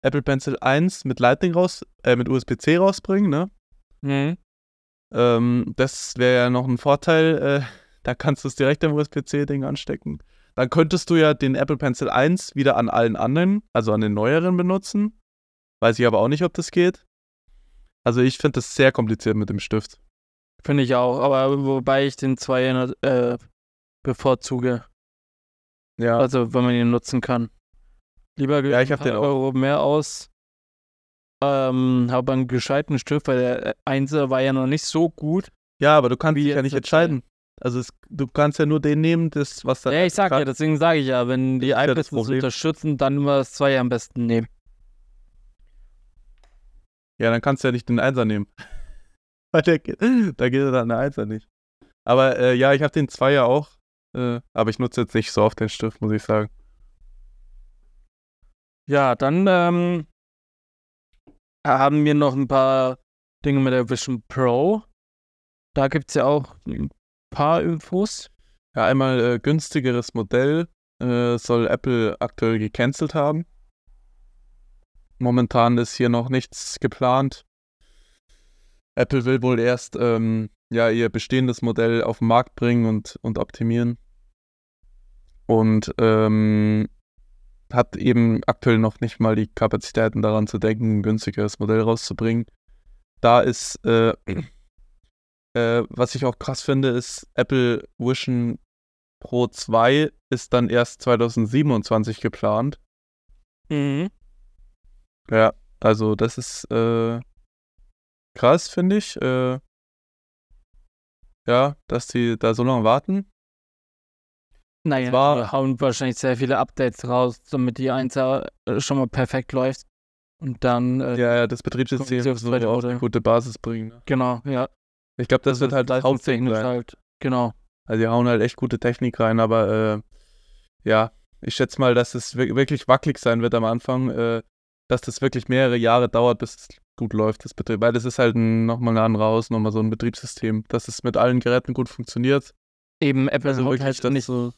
Apple Pencil 1 mit Lightning raus, äh, mit USB-C rausbringen, ne? Mhm. Ähm, das wäre ja noch ein Vorteil. Äh, da kannst du es direkt am USB-C-Ding anstecken. Dann könntest du ja den Apple Pencil 1 wieder an allen anderen, also an den neueren benutzen. Weiß ich aber auch nicht, ob das geht. Also ich finde das sehr kompliziert mit dem Stift. Finde ich auch. Aber wobei ich den Zweier äh, bevorzuge. Ja. Also, wenn man ihn nutzen kann. Lieber Ja, ich hab den auch. Euro mehr aus. Ähm, habe einen gescheiten Stift, weil der Einser war ja noch nicht so gut. ja, aber du kannst dich ja nicht entscheiden. Also es, du kannst ja nur den nehmen, das, was da Ja, ich sag ja, deswegen sage ich ja, wenn die ja iPads Problem. unterstützen, dann immer das Zweier am besten nehmen. Ja, dann kannst du ja nicht den Einser nehmen. Weil der, da geht dann der Einser nicht. Aber äh, ja, ich habe den Zweier auch. Äh, aber ich nutze jetzt nicht so oft den Stift, muss ich sagen. Ja, dann ähm, haben wir noch ein paar Dinge mit der Vision Pro. Da gibt es ja auch ein paar Infos. Ja, einmal äh, günstigeres Modell äh, soll Apple aktuell gecancelt haben. Momentan ist hier noch nichts geplant. Apple will wohl erst ähm, ja, ihr bestehendes Modell auf den Markt bringen und, und optimieren. Und ähm, hat eben aktuell noch nicht mal die Kapazitäten daran zu denken, ein günstigeres Modell rauszubringen. Da ist, äh, äh, was ich auch krass finde, ist Apple Vision Pro 2 ist dann erst 2027 geplant. Mhm. Ja, also das ist äh, krass, finde ich. Äh, ja, dass die da so lange warten. Naja, war- wir hauen wahrscheinlich sehr viele Updates raus, damit die 1 schon mal perfekt läuft. Und dann, äh, Ja, ja, das Betriebssystem soll auch eine gute Basis bringen. Ne? genau, ja. Ich glaube, das, wird halt das Hauptding sein. halt. Genau. Also die hauen halt echt gute Technik rein, aber äh, ja, ich schätze mal, dass es wir- wirklich wackelig sein wird am Anfang, äh, dass das wirklich mehrere Jahre dauert, bis es gut läuft, das Betrieb. Weil das ist halt ein, nochmal eine andere Hausnummer, so ein Betriebssystem, dass es mit allen Geräten gut funktioniert. Eben Apple Also wirklich, halt nicht so,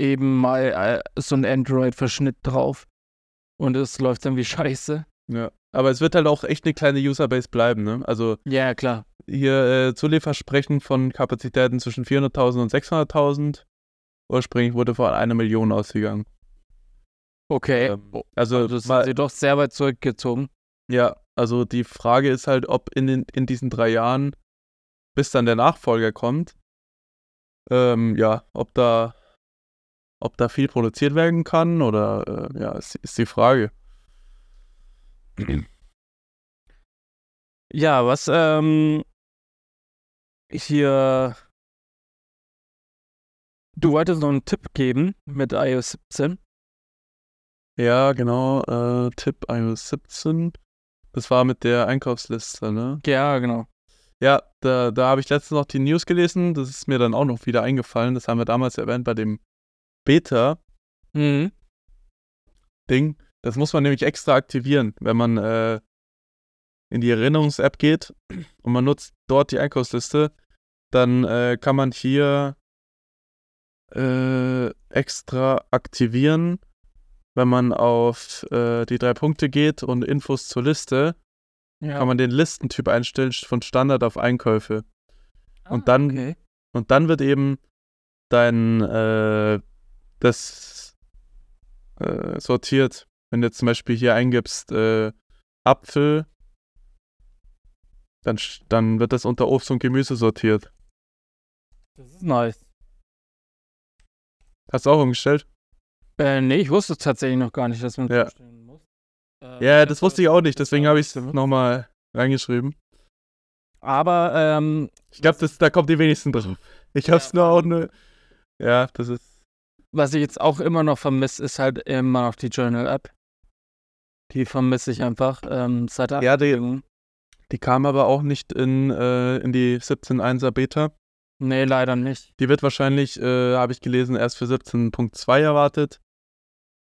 eben mal äh, so ein Android-Verschnitt drauf. Und es läuft dann wie scheiße. ja. Aber es wird halt auch echt eine kleine Userbase bleiben, ne? Also Ja, klar. hier äh, Zuliefersprechen von Kapazitäten zwischen 400.000 und 600.000. Ursprünglich wurde von einer Million ausgegangen. Okay. Ähm, also das mal, sind sie doch sehr weit zurückgezogen. Ja, also die Frage ist halt, ob in, den, in diesen drei Jahren, bis dann der Nachfolger kommt, ähm, ja, ob da, ob da viel produziert werden kann oder äh, ja, ist, ist die Frage. Ja, was ähm, hier. Du wolltest noch einen Tipp geben mit iOS 17. Ja, genau, äh, Tipp iOS 17. Das war mit der Einkaufsliste, ne? Ja, genau. Ja, da, da habe ich letztens noch die News gelesen, das ist mir dann auch noch wieder eingefallen, das haben wir damals erwähnt bei dem Beta. Mhm. Ding. Das muss man nämlich extra aktivieren, wenn man äh, in die Erinnerungs-App geht und man nutzt dort die Einkaufsliste, dann äh, kann man hier äh, extra aktivieren, wenn man auf äh, die drei Punkte geht und Infos zur Liste, Ja. kann man den Listentyp einstellen von Standard auf Einkäufe. und Ah, dann- Okay. Und dann wird eben dein äh, das äh, sortiert. Wenn du jetzt zum Beispiel hier eingibst äh, Apfel, dann, dann wird das unter Obst und Gemüse sortiert. Das ist nice. Hast du auch umgestellt? Äh, nee, ich wusste tatsächlich noch gar nicht, dass man Ja. umstellen muss. Äh, Ja, das wusste ich auch nicht, deswegen habe ich es nochmal reingeschrieben. Aber, ähm, Ich glaube, da kommt die wenigsten drauf. Ich habe es Ja, nur auch nur. Ja, das ist. Was ich jetzt auch immer noch vermisse, ist halt immer noch die Journal-App. Die vermisse ich einfach ähm, seit der Ja, die-. Die kam aber auch nicht in, äh, in die 17.1er Beta. Nee, leider nicht. Die wird wahrscheinlich, äh, habe ich gelesen, erst für 17.2 erwartet,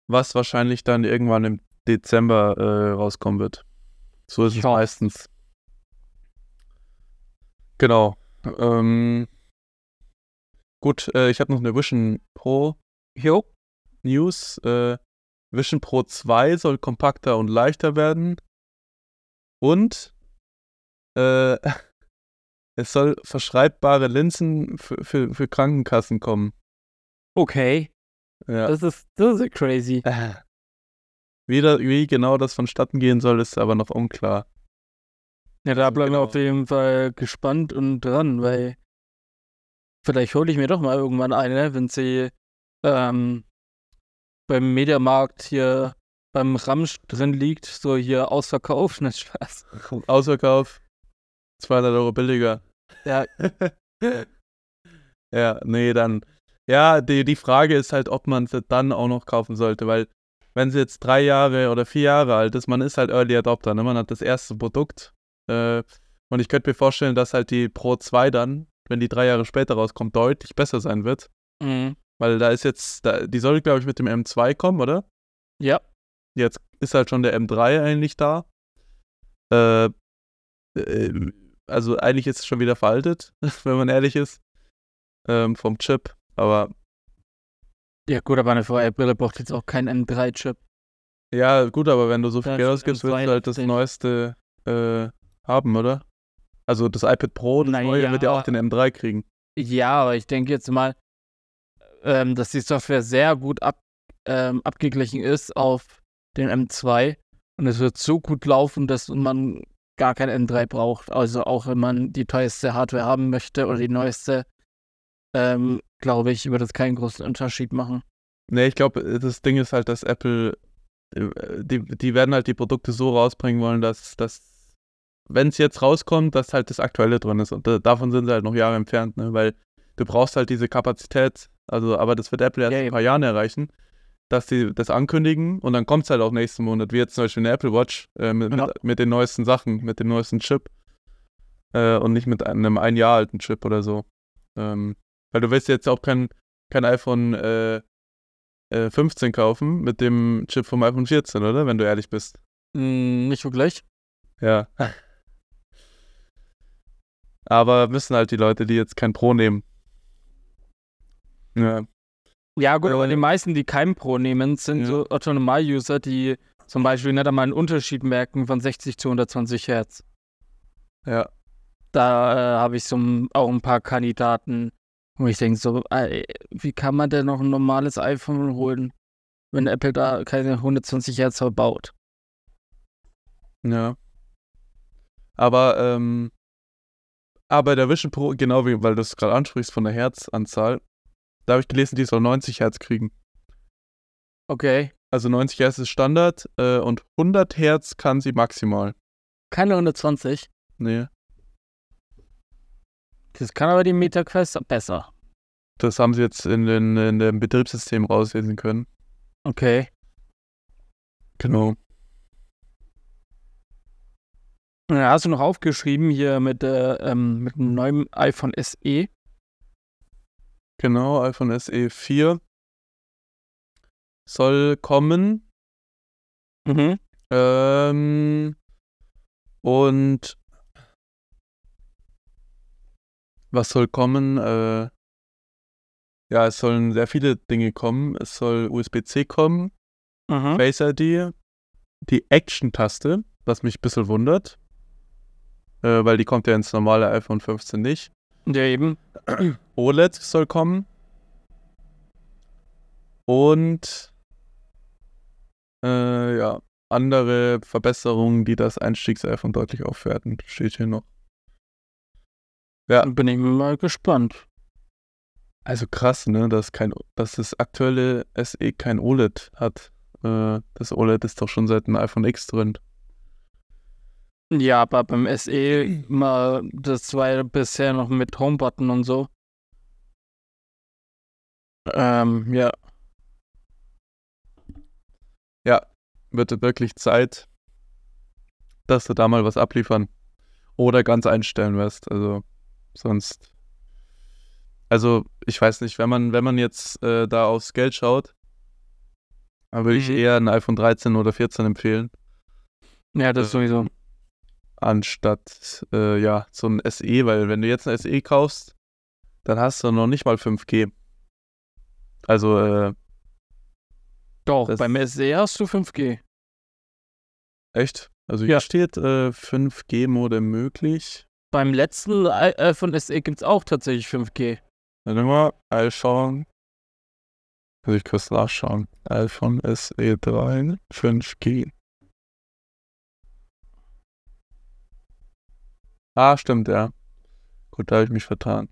was wahrscheinlich dann irgendwann im Dezember äh, rauskommen wird. So ist es Ja. meistens. Genau. Ähm, gut, äh, ich habe noch eine Vision Pro Jo. News. Äh, Vision Pro 2 soll kompakter und leichter werden. Und äh, es soll verschreibbare Linsen für, für, für Krankenkassen kommen. Okay. Ja. Das ist, das ist crazy. Äh. Wie, da, wie genau das vonstatten gehen soll, ist aber noch unklar. Ja, da bleiben wir Genau. auf jeden Fall gespannt und dran, weil vielleicht hole ich mir doch mal irgendwann eine, wenn sie ähm, beim Mediamarkt hier beim Ramsch drin liegt, so hier ausverkauft, nicht Spaß. Ausverkauf 200 Euro billiger. Ja. ja, nee, dann. Ja, die, die Frage ist halt, ob man sie dann auch noch kaufen sollte, weil wenn sie jetzt drei Jahre oder vier Jahre alt ist, man ist halt Early Adopter, ne? man hat das erste Produkt. Äh, und ich könnte mir vorstellen, dass halt die Pro 2 dann, wenn die drei Jahre später rauskommt, deutlich besser sein wird. Mhm. Weil da ist jetzt, da, die soll, glaube ich, mit dem M2 kommen, oder? Ja. Jetzt ist halt schon der M3 eigentlich da. Äh, äh, also eigentlich ist es schon wieder veraltet, wenn man ehrlich ist. Ähm, vom Chip. Aber Ja, gut, aber eine VR-Brille braucht jetzt auch keinen M3-Chip. ja, gut, aber wenn du so viel Geld ausgibst, M2 willst du halt das neueste äh, haben, oder? Also das iPad Pro, das Na neue, wird ja auch den M3 kriegen. Ja, aber ich denke jetzt mal, ähm, dass die Software sehr gut ab, ähm, abgeglichen ist auf den M2 und es wird so gut laufen, dass man gar kein M3 braucht. Also auch wenn man die teuerste Hardware haben möchte oder die neueste, ähm, glaube ich, wird es keinen großen Unterschied machen. Nee, ich glaube, das Ding ist halt, dass Apple, äh, die, die werden halt die Produkte so rausbringen wollen, dass, dass wenn es jetzt rauskommt, dass halt das Aktuelle drin ist. Und da, davon sind sie halt noch Jahre entfernt, ne? Weil du brauchst halt diese Kapazität, also, aber das wird Apple erst Ja, in ein paar Jahren erreichen. dass die das ankündigen und dann kommt es halt auch nächsten Monat, wie jetzt zum Beispiel eine Apple Watch äh, mit, Ja. mit, mit den neuesten Sachen, mit dem neuesten Chip äh, und nicht mit einem ein Jahr alten Chip oder so. Ähm, weil du willst jetzt auch kein, kein iPhone äh, äh, 15 kaufen mit dem Chip vom iPhone 14, oder? Wenn du ehrlich bist. Hm, nicht wirklich. Ja. Aber wissen halt die Leute, die jetzt kein Pro nehmen. Ja. Ja, gut, aber die meisten, die kein Pro nehmen, sind ja. so Otto-Normal-User, die zum Beispiel nicht einmal einen Unterschied merken von 60 zu 120 Hertz. Ja. Da äh, habe ich so auch ein paar Kandidaten, wo ich denke, so, äh, wie kann man denn noch ein normales iPhone holen, wenn Apple da keine 120 Hertz verbaut? Ja. Aber, ähm, aber der Vision Pro, genau wie, weil du es gerade ansprichst von der Herzanzahl, da habe ich gelesen, die soll 90 Hertz kriegen. Okay, Also 90 Hertz ist Standard äh, und 100 Hertz kann sie maximal. keine 120. Nee, Das kann aber die MetaQuest besser. das haben sie jetzt in, den, in dem Betriebssystem rauslesen können. Okay. Genau. Ja, hast du noch aufgeschrieben hier mit, äh, ähm, mit einem neuen iPhone? SE? Genau, iPhone SE 4 soll kommen. Mhm. Ähm, und was soll kommen? Äh, ja, es sollen sehr viele Dinge kommen. Es soll USB-C kommen, Mhm. Face ID, die Action-Taste, was mich ein bisschen wundert, äh, weil die kommt ja ins normale iPhone 15 nicht. Ja, eben. OLED soll kommen. Und äh, ja, andere Verbesserungen, die das Einstiegs-iPhone deutlich aufwerten, steht hier noch. Ja. Bin ich mal gespannt. Also krass, ne, dass, kein, dass das aktuelle SE kein OLED hat. Äh, das OLED ist doch schon seit dem iPhone X drin. Ja, aber beim SE mal, das war ja bisher noch mit Homebutton und so. Ähm, ja. Wird wirklich Zeit, dass du da mal was abliefern. Oder ganz einstellen wirst. Also sonst. Also, ich weiß nicht, wenn man, wenn man jetzt äh, da aufs Geld schaut, dann würde ich Mhm. eher ein iPhone 13 oder 14 empfehlen, Ja, das Äh, sowieso. Anstatt äh, ja, so ein SE, weil wenn du jetzt ein SE kaufst, dann hast du noch nicht mal 5G. Also, äh, Doch, beim SE hast du 5G. echt? Also hier Ja. steht äh, 5G-Mode möglich. Beim letzten i- iPhone SE gibt es auch tatsächlich 5G. Warte mal, iPhone. Also ich kurz nachschauen. iPhone SE 3, 5G. Ah, stimmt, ja. Gut, da habe ich mich vertan.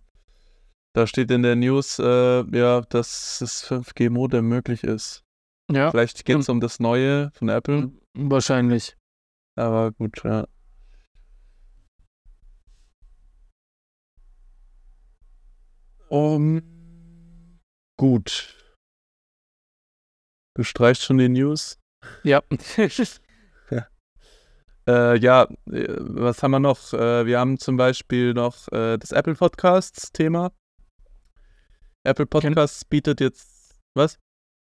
Da steht in der News, äh, ja, dass das 5G-Modem möglich ist. Ja, Vielleicht geht es um das neue von Apple, wahrscheinlich. aber gut, ja. Um, gut. Du streichst schon die News. Ja. Äh, ja, äh, was haben wir noch? Äh, wir haben zum Beispiel noch äh, das Apple Podcasts Thema. Apple Podcasts bietet jetzt was?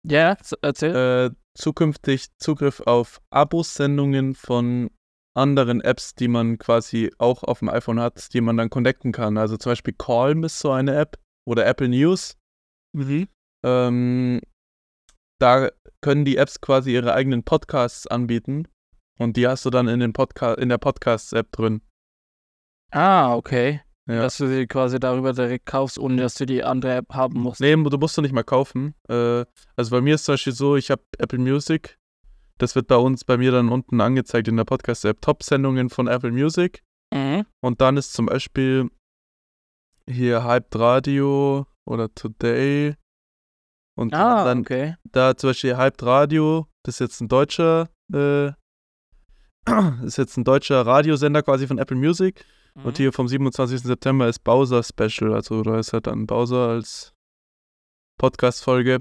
ja, erzähl. Äh, zukünftig Zugriff auf Abos-Sendungen von anderen Apps, die man quasi auch auf dem iPhone hat, die man dann connecten kann. Also zum Beispiel Calm ist so eine App oder Apple News. Mhm. Ähm, da können die Apps quasi ihre eigenen Podcasts anbieten. Und die hast du dann in, den Podca in der Podcasts-App drin. Ah, okay. Ja. Dass du sie quasi darüber direkt kaufst, ohne dass du die andere App haben musst. Nee, du musst du nicht mal kaufen. Äh, also bei mir ist zum Beispiel so, ich habe Apple Music. Das wird bei uns, bei mir dann unten angezeigt in der Podcast-App. Top-Sendungen von Apple Music. Mhm. Und dann ist zum Beispiel hier Hyped Radio oder Today. Und Ah, dann okay. da zum Beispiel Hyped Radio, das ist jetzt ein deutscher, äh, ist jetzt ein deutscher Radiosender quasi von Apple Music. Und Mhm. hier vom 27. September ist Bowser Special, also da ist halt dann Bowser als Podcast-Folge.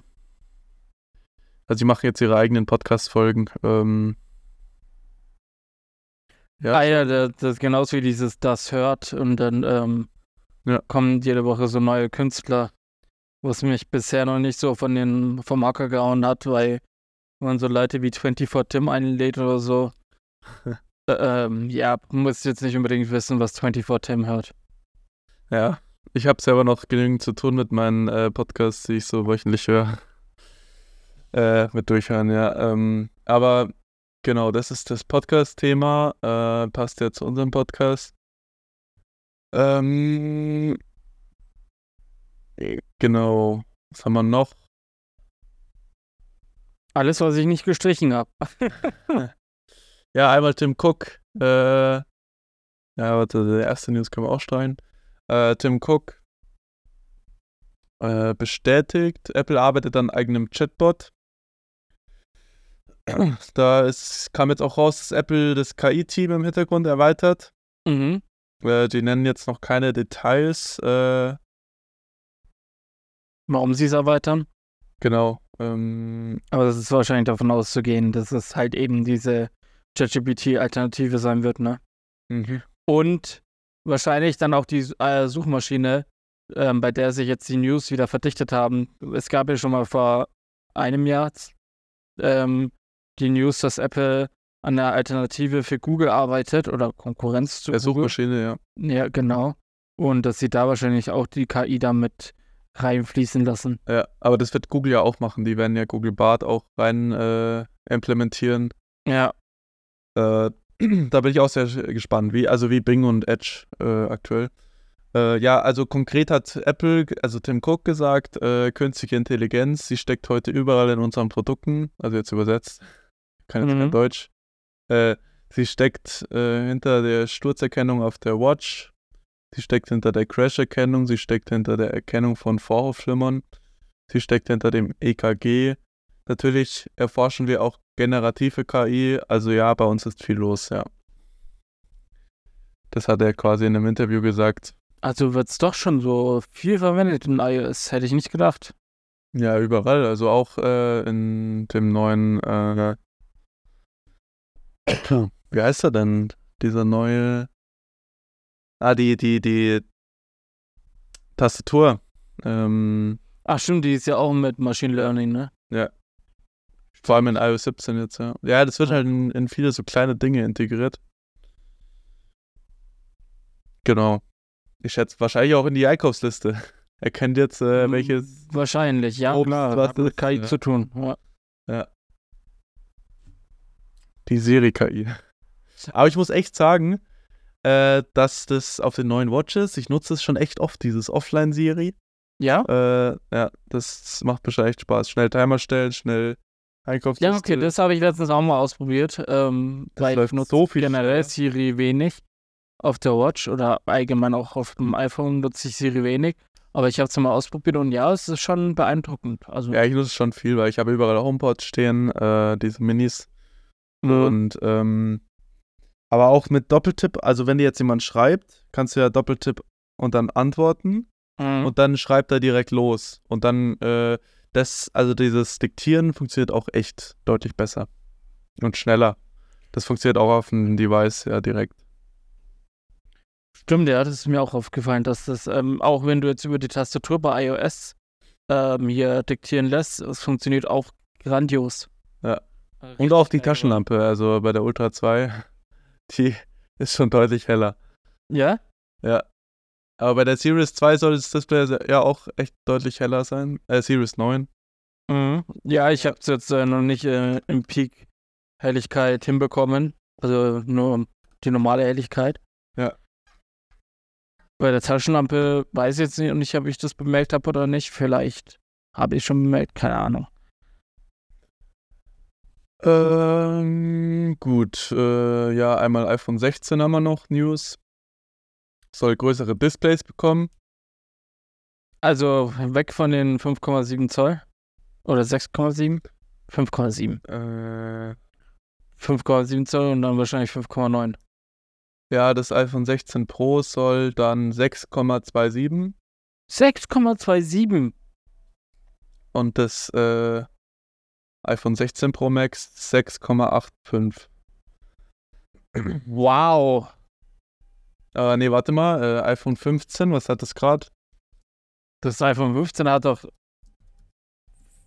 Also, die machen jetzt ihre eigenen Podcast-Folgen. Ähm, ja. Ah ja, das, das ist genauso wie dieses Das hört und dann ähm, Ja. kommen jede Woche so neue Künstler, was mich bisher noch nicht so von den vom Acker gehauen hat, weil wenn man so Leute wie 24 Tim einlädt oder so, ähm, ja, muss jetzt nicht unbedingt wissen, was 24 Tim hört. Ja, ich habe selber noch genügend zu tun mit meinen äh, Podcasts, die ich so wöchentlich höre. Äh, mit durchhören, ja. Ähm, aber genau, das ist das Podcast-Thema. Äh, passt ja zu unserem Podcast. Ähm, genau. Was haben wir noch? Alles, was ich nicht gestrichen habe. Ja, einmal Tim Cook. Äh, ja, warte, der erste News können wir auch streichen. Äh, Tim Cook äh, bestätigt, Apple arbeitet an eigenem Chatbot. Da ist, kam jetzt auch raus, dass Apple das KI-Team im Hintergrund erweitert. Mhm. Äh, die nennen jetzt noch keine Details. Äh, Warum sie es erweitern? genau. Ähm, Aber das ist wahrscheinlich davon auszugehen, dass es halt eben diese ChatGPT-Alternative sein wird, ne? mhm. Und wahrscheinlich dann auch die äh, Suchmaschine, ähm, bei der sich jetzt die News wieder verdichtet haben. Es gab ja schon mal vor einem Jahr ähm, die News, dass Apple an einer Alternative für Google arbeitet oder Konkurrenz zu Der Google. Suchmaschine, ja. Ja, genau. Und dass sie da wahrscheinlich auch die KI damit reinfließen lassen. Ja, aber das wird Google ja auch machen. Die werden ja Google Bart auch rein äh, implementieren. Ja, Äh, da bin ich auch sehr gespannt, wie, also wie Bing und Edge äh, aktuell. Äh, ja, also konkret hat Apple, also Tim Cook gesagt, äh, künstliche Intelligenz, sie steckt heute überall in unseren Produkten, also jetzt übersetzt, kann jetzt Mhm. kein Deutsch. Äh, sie steckt äh, hinter der Sturzerkennung auf der Watch, sie steckt hinter der Crash-Erkennung, sie steckt hinter der Erkennung von Vorhofflimmern, sie steckt hinter dem EKG. Natürlich erforschen wir auch generative KI, also ja, bei uns ist viel los, ja. Das hat er quasi in einem Interview gesagt. also wird es doch schon so viel verwendet in iOS, hätte ich nicht gedacht. Ja, überall, also auch äh, in dem neuen, äh, wie heißt er denn? Dieser neue, ah, die, die, die Tastatur. Ähm, Ach stimmt, die ist ja auch mit Machine Learning, ne? Vor allem in iOS 17 jetzt, ja. Ja, das wird halt in, in viele so kleine Dinge integriert. Genau. Ich schätze wahrscheinlich auch in die Einkaufsliste. Er kennt jetzt, äh, welches. Wahrscheinlich, ja, Obst, klar. was Hat mit KI ja. zu tun. Ja. Die Siri-KI. Aber ich muss echt sagen, äh, dass das auf den neuen Watches, ich nutze es schon echt oft, dieses Offline-Siri. Ja? Äh, ja, das macht echt Spaß. Schnell Timer stellen, schnell Einkaufsliste. Ja, okay, das habe ich letztens auch mal ausprobiert. Ähm, Das läuft nutze so viel generell. Siri wenig. Auf der Watch oder allgemein auch auf dem iPhone nutze ich Siri wenig. Aber ich habe es mal ausprobiert und ja, es ist schon beeindruckend. Also, Ja, ich nutze schon viel, weil ich habe überall HomePods stehen, äh, diese Minis. mhm. Und ähm, aber auch mit Doppeltipp, also wenn dir jetzt jemand schreibt, kannst du ja Doppeltipp und dann antworten Mhm. und dann schreibt er direkt los. Und dann äh, das, also dieses Diktieren funktioniert auch echt deutlich besser und schneller. Das funktioniert auch auf dem Device ja direkt. Stimmt, ja, das ist mir auch aufgefallen, dass das, ähm, auch wenn du jetzt über die Tastatur bei iOS ähm, hier diktieren lässt, es funktioniert auch grandios. Ja. Äh, Und auch die. Taschenlampe, also bei der Ultra 2, die ist schon deutlich heller. Ja? Ja. Aber bei der Series 2 soll das Display ja auch echt deutlich heller sein. Äh, Series 9. Mhm. Ja, ich habe es jetzt äh, noch nicht äh, im Peak Helligkeit hinbekommen. Also nur die normale Helligkeit. Ja. Bei der Taschenlampe weiß ich jetzt nicht, ob ich das bemerkt habe oder nicht. Vielleicht habe ich schon bemerkt, keine Ahnung. Ähm, gut. Äh, ja, einmal iPhone 16 haben wir noch News. Soll größere Displays bekommen. Also weg von den 5,7 Zoll. Oder 6,7? 5,7. Äh, 5,7 Zoll und dann wahrscheinlich 5,9. ja, das iPhone 16 Pro soll dann 6,27 6,27. und das äh, iPhone 16 Pro Max 6,85. Wow. Äh, nee, warte mal, äh, iPhone 15, was hat das gerade? Das iPhone 15 hat doch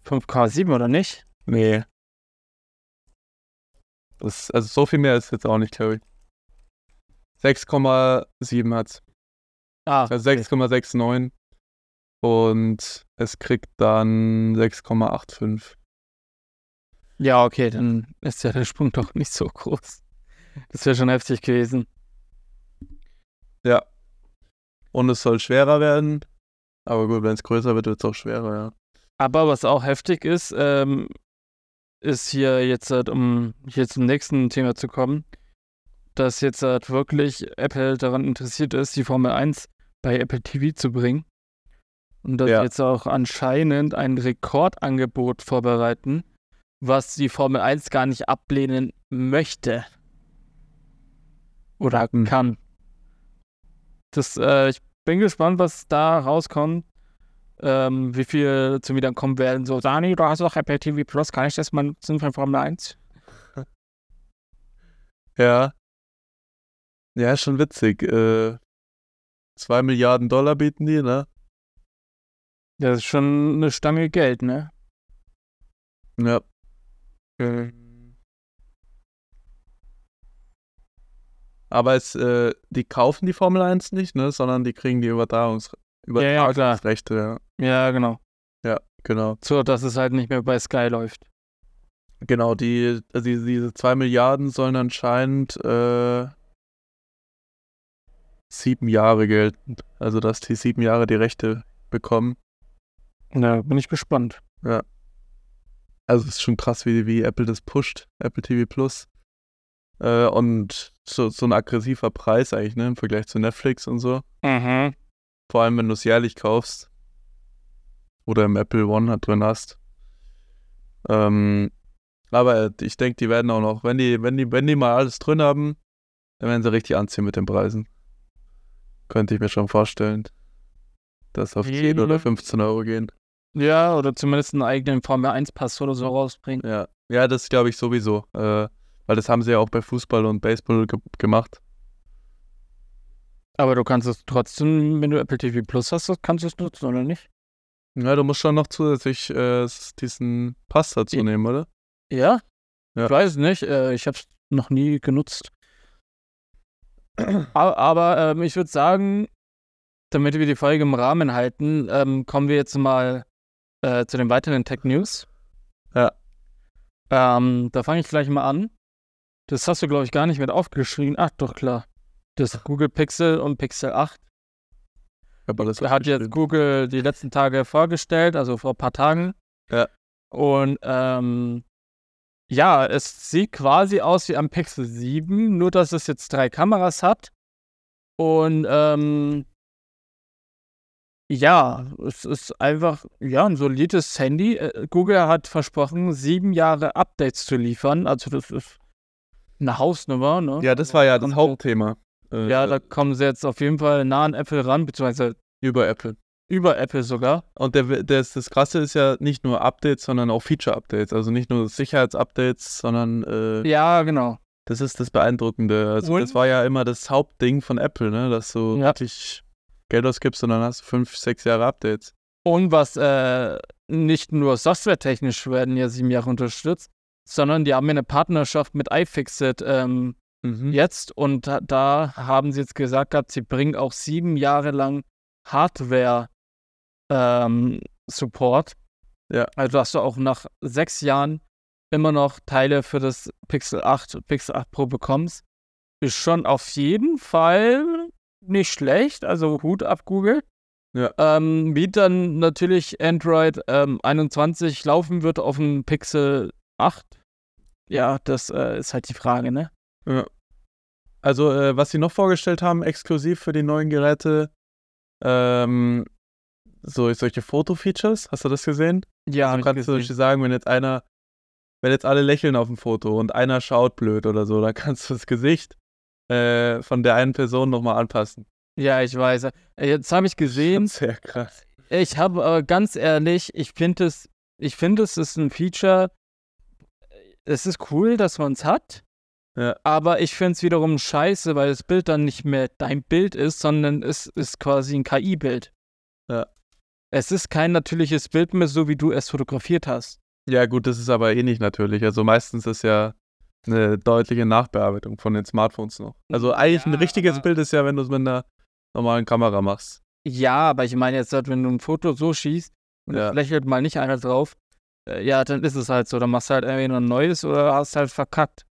5,7 oder nicht? Nee. Das, also so viel mehr ist jetzt auch nicht, glaube ich. 6,7 hat's. Ah, Also 6,69. Und es kriegt dann 6,85. Ja, okay, dann ist ja der Sprung doch nicht so groß. Das wäre schon heftig gewesen. Ja. Und es soll schwerer werden. Aber gut, wenn es größer wird, wird es auch schwerer, ja. Aber was auch heftig ist, ähm, ist hier jetzt, halt, um hier zum nächsten Thema zu kommen, dass jetzt halt wirklich Apple daran interessiert ist, die Formel 1 bei Apple TV zu bringen. Und dass Ja. jetzt auch anscheinend ein Rekordangebot vorbereiten, was die Formel 1 gar nicht ablehnen möchte. Oder Hm. kann. Das, äh, ich bin gespannt, was da rauskommt. Ähm, wie viel zu mir dann kommen werden. So, Dani, du hast doch Apple TV Plus, kann ich das mal nutzen für Formel 1? Ja. Ja, ist schon witzig. Äh, 2 Milliarden Dollar bieten die, ne? Das ist schon eine Stange Geld, ne? Ja. Aber es, äh, die kaufen die Formel 1 nicht, ne? Sondern die kriegen die Übertragungs Ja, ja, klar. Übertragungsrechte, ja. Ja, genau. Ja, genau. So, dass es halt nicht mehr bei Sky läuft. Genau, die, also diese, diese 2 Milliarden sollen anscheinend äh, sieben Jahre gelten. Also, dass die sieben Jahre die Rechte bekommen. Ja, bin ich gespannt. Also, es ist schon krass, wie, wie Apple das pusht, Apple TV Plus. Äh, und so, so ein aggressiver Preis eigentlich, ne, im Vergleich zu Netflix und so. Mhm. Vor allem, wenn du es jährlich kaufst. Oder im Apple One halt drin hast. Ähm, aber ich denke, die werden auch noch, wenn die, wenn die, wenn die mal alles drin haben, dann werden sie richtig anziehen mit den Preisen. Könnte ich mir schon vorstellen. Dass auf 10 oder Ja. 15 Euro gehen. Ja, oder zumindest einen eigenen Formel 1 Pass oder so rausbringen. Ja, ja das glaube ich sowieso. Äh, weil das haben sie ja auch bei Fußball und Baseball ge gemacht. Aber du kannst es trotzdem, wenn du Apple TV Plus hast, kannst du es nutzen, oder nicht? Ja, du musst schon noch zusätzlich äh, diesen Pass dazu Ja. nehmen, oder? Ja? Ja. Ich weiß nicht, äh, ich habe es noch nie genutzt. aber aber ähm, ich würde sagen, damit wir die Folge im Rahmen halten, ähm, kommen wir jetzt mal äh, zu den weiteren Tech News. Ja. Ähm, da fange ich gleich mal an. Das hast du, glaube ich, gar nicht mit aufgeschrieben. Ach, doch, klar. Das Google Pixel und Pixel 8 Aber das hat jetzt Google die letzten Tage vorgestellt, also vor ein paar Tagen. Ja. Und ähm, ja, es sieht quasi aus wie am Pixel 7, nur dass es jetzt drei Kameras hat. Und ähm, ja, es ist einfach ja, ein solides Handy. Äh, Google hat versprochen, sieben Jahre Updates zu liefern. Also das ist eine Hausnummer, ne? Ja, das war ja das äh, Hauptthema. Äh, Ja, da kommen sie jetzt auf jeden Fall nah an Apple ran, beziehungsweise über Apple. über Apple sogar. Und der, das, das Krasse ist ja nicht nur Updates, sondern auch Feature-Updates. Also nicht nur Sicherheitsupdates, sondern äh, Ja, genau. das ist das Beeindruckende. Also Und- das war ja immer das Hauptding von Apple, ne? Dass du Ja. wirklich Geld ausgibst und dann hast du fünf, sechs Jahre Updates. Und was äh, nicht nur softwaretechnisch werden ja sieben Jahre unterstützt, sondern die haben ja eine Partnerschaft mit iFixit ähm, Mhm. jetzt und da, haben sie jetzt gesagt gehabt, sie bringen auch sieben Jahre lang Hardware ähm, Support. Ja. Also dass du auch nach sechs Jahren immer noch Teile für das Pixel 8 und Pixel 8 Pro bekommst. Ist schon auf jeden Fall nicht schlecht. Also Hut ab Google. Ja. Ähm, wie dann natürlich Android ähm, 21 laufen wird auf dem Pixel 8. Ja, das äh, ist halt die Frage, ne? Also, äh, was sie noch vorgestellt haben, exklusiv für die neuen Geräte, ähm, so solche Foto-Features, hast du das gesehen? Ja, du ich kannst zum gesehen. Beispiel sagen, wenn jetzt einer, wenn jetzt alle lächeln auf dem Foto und einer schaut blöd oder so, dann kannst du das Gesicht äh, von der einen Person nochmal anpassen. Ja, ich weiß. Äh, Jetzt habe ich gesehen, Sehr krass. ich habe aber ganz ehrlich, ich finde es, ich finde es ist ein Feature, es ist cool, dass man es hat. Ja. Aber ich finde es wiederum scheiße, weil das Bild dann nicht mehr dein Bild ist, sondern es ist quasi ein KI-Bild. Ja. Es ist kein natürliches Bild mehr, so wie du es fotografiert hast. Ja, gut, das ist aber eh nicht natürlich. Also meistens ist ja eine deutliche Nachbearbeitung von den Smartphones noch. Also eigentlich ein Ja, richtiges aber- Bild ist ja, wenn du es mit einer normalen Kamera machst. Ja, aber ich meine jetzt, wenn du ein Foto so schießt und Ja. es lächelt mal nicht einer drauf, ja, dann ist es halt so. Dann machst du halt entweder ein neues oder hast halt verkackt.